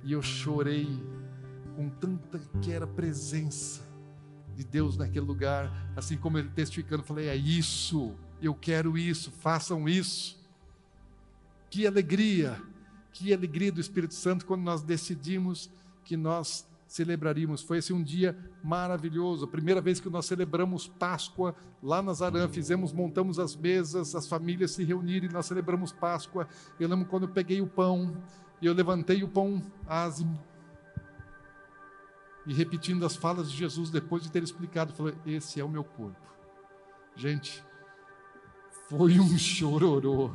e eu chorei com tanta que era presença de Deus naquele lugar, assim como ele testificando, falei: é isso, eu quero isso, façam isso. Que alegria, que alegria do Espírito Santo quando nós decidimos que nós celebraríamos. Foi esse um dia maravilhoso. A primeira vez que nós celebramos Páscoa lá na Zarã, fizemos, montamos as mesas, as famílias se reuniram e nós celebramos Páscoa. Eu lembro quando eu peguei o pão e eu levantei o pão ázimo e repetindo as falas de Jesus depois de ter explicado, falou: Esse é o meu corpo. Gente, foi um chororô.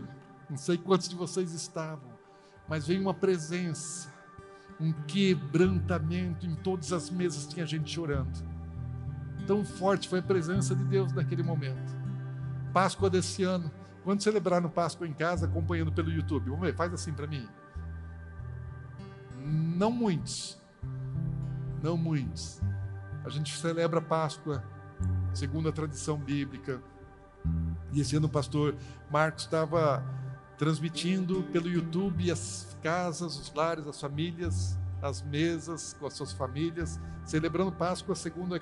Não sei quantos de vocês estavam, mas veio uma presença, um quebrantamento em todas as mesas tinha gente chorando. Tão forte foi a presença de Deus naquele momento. Páscoa desse ano. Quando celebrar no Páscoa em casa, acompanhando pelo YouTube? Vamos ver, faz assim para mim. Não muitos, não muitos. A gente celebra Páscoa segundo a tradição bíblica. E esse ano o pastor Marcos estava transmitindo pelo YouTube as casas, os lares, as famílias, as mesas com as suas famílias, celebrando Páscoa segundo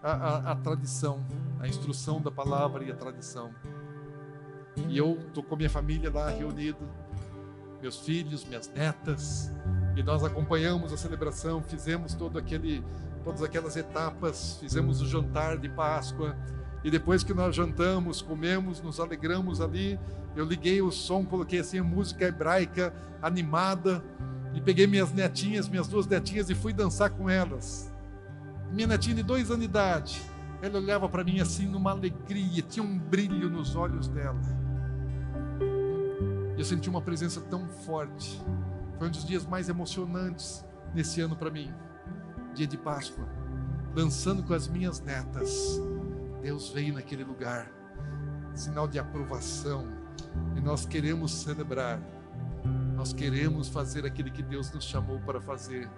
a, a, a tradição, a instrução da palavra e a tradição. E eu estou com minha família lá reunido, meus filhos, minhas netas, e nós acompanhamos a celebração, fizemos todo aquele, todas aquelas etapas, fizemos o jantar de Páscoa. E depois que nós jantamos, comemos, nos alegramos ali, eu liguei o som, coloquei assim música hebraica animada e peguei minhas netinhas, minhas duas netinhas e fui dançar com elas. Minha netinha de dois anos de idade, ela olhava para mim assim numa alegria, tinha um brilho nos olhos dela. Eu senti uma presença tão forte. Foi um dos dias mais emocionantes nesse ano para mim. Dia de Páscoa, dançando com as minhas netas. Deus veio naquele lugar, sinal de aprovação. E nós queremos celebrar. Nós queremos fazer aquilo que Deus nos chamou para fazer.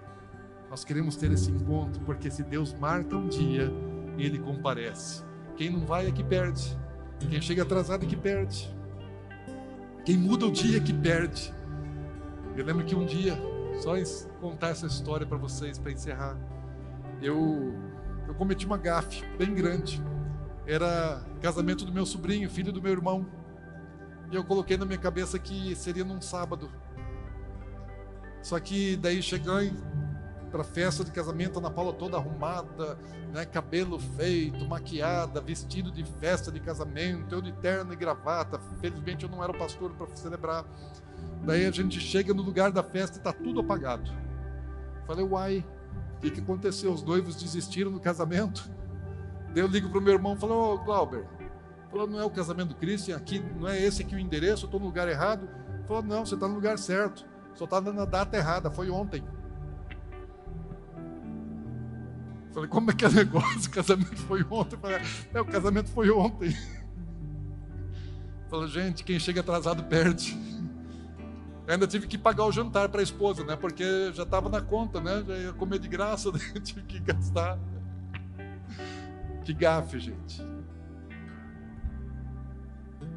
Nós queremos ter esse encontro, porque se Deus marca um dia, Ele comparece. Quem não vai é que perde. Quem chega atrasado é que perde. Quem muda o dia é que perde. Eu lembro que um dia Só contar essa história para vocês, para encerrar. Eu, eu cometi uma gafe bem grande. Era casamento do meu sobrinho, filho do meu irmão. E eu coloquei na minha cabeça que seria num sábado. Só que daí cheguei para festa de casamento, Ana Paula toda arrumada, né, cabelo feito, maquiada, vestido de festa de casamento, eu de terno e gravata. Felizmente eu não era o pastor para celebrar. Daí a gente chega no lugar da festa e está tudo apagado. Falei, uai, o que, que aconteceu? Os noivos desistiram do casamento? Daí eu ligo para o meu irmão e falo, ô Glauber, falou, não é o casamento do Christian, aqui não é esse aqui o endereço, eu estou no lugar errado. Falou, não, você está no lugar certo, só está na data errada, foi ontem. Falei, como é que é o negócio? O casamento foi ontem. Falei, é, o casamento foi ontem. Falei, gente, quem chega atrasado perde. Eu ainda tive que pagar o jantar para a esposa, né? Porque já estava na conta, né? Já ia comer de graça, né? tive que gastar. Que gafe, gente.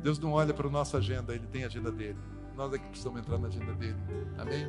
Deus não olha para a nossa agenda, Ele tem a agenda dele. Nós é que precisamos entrar na agenda dele. Amém?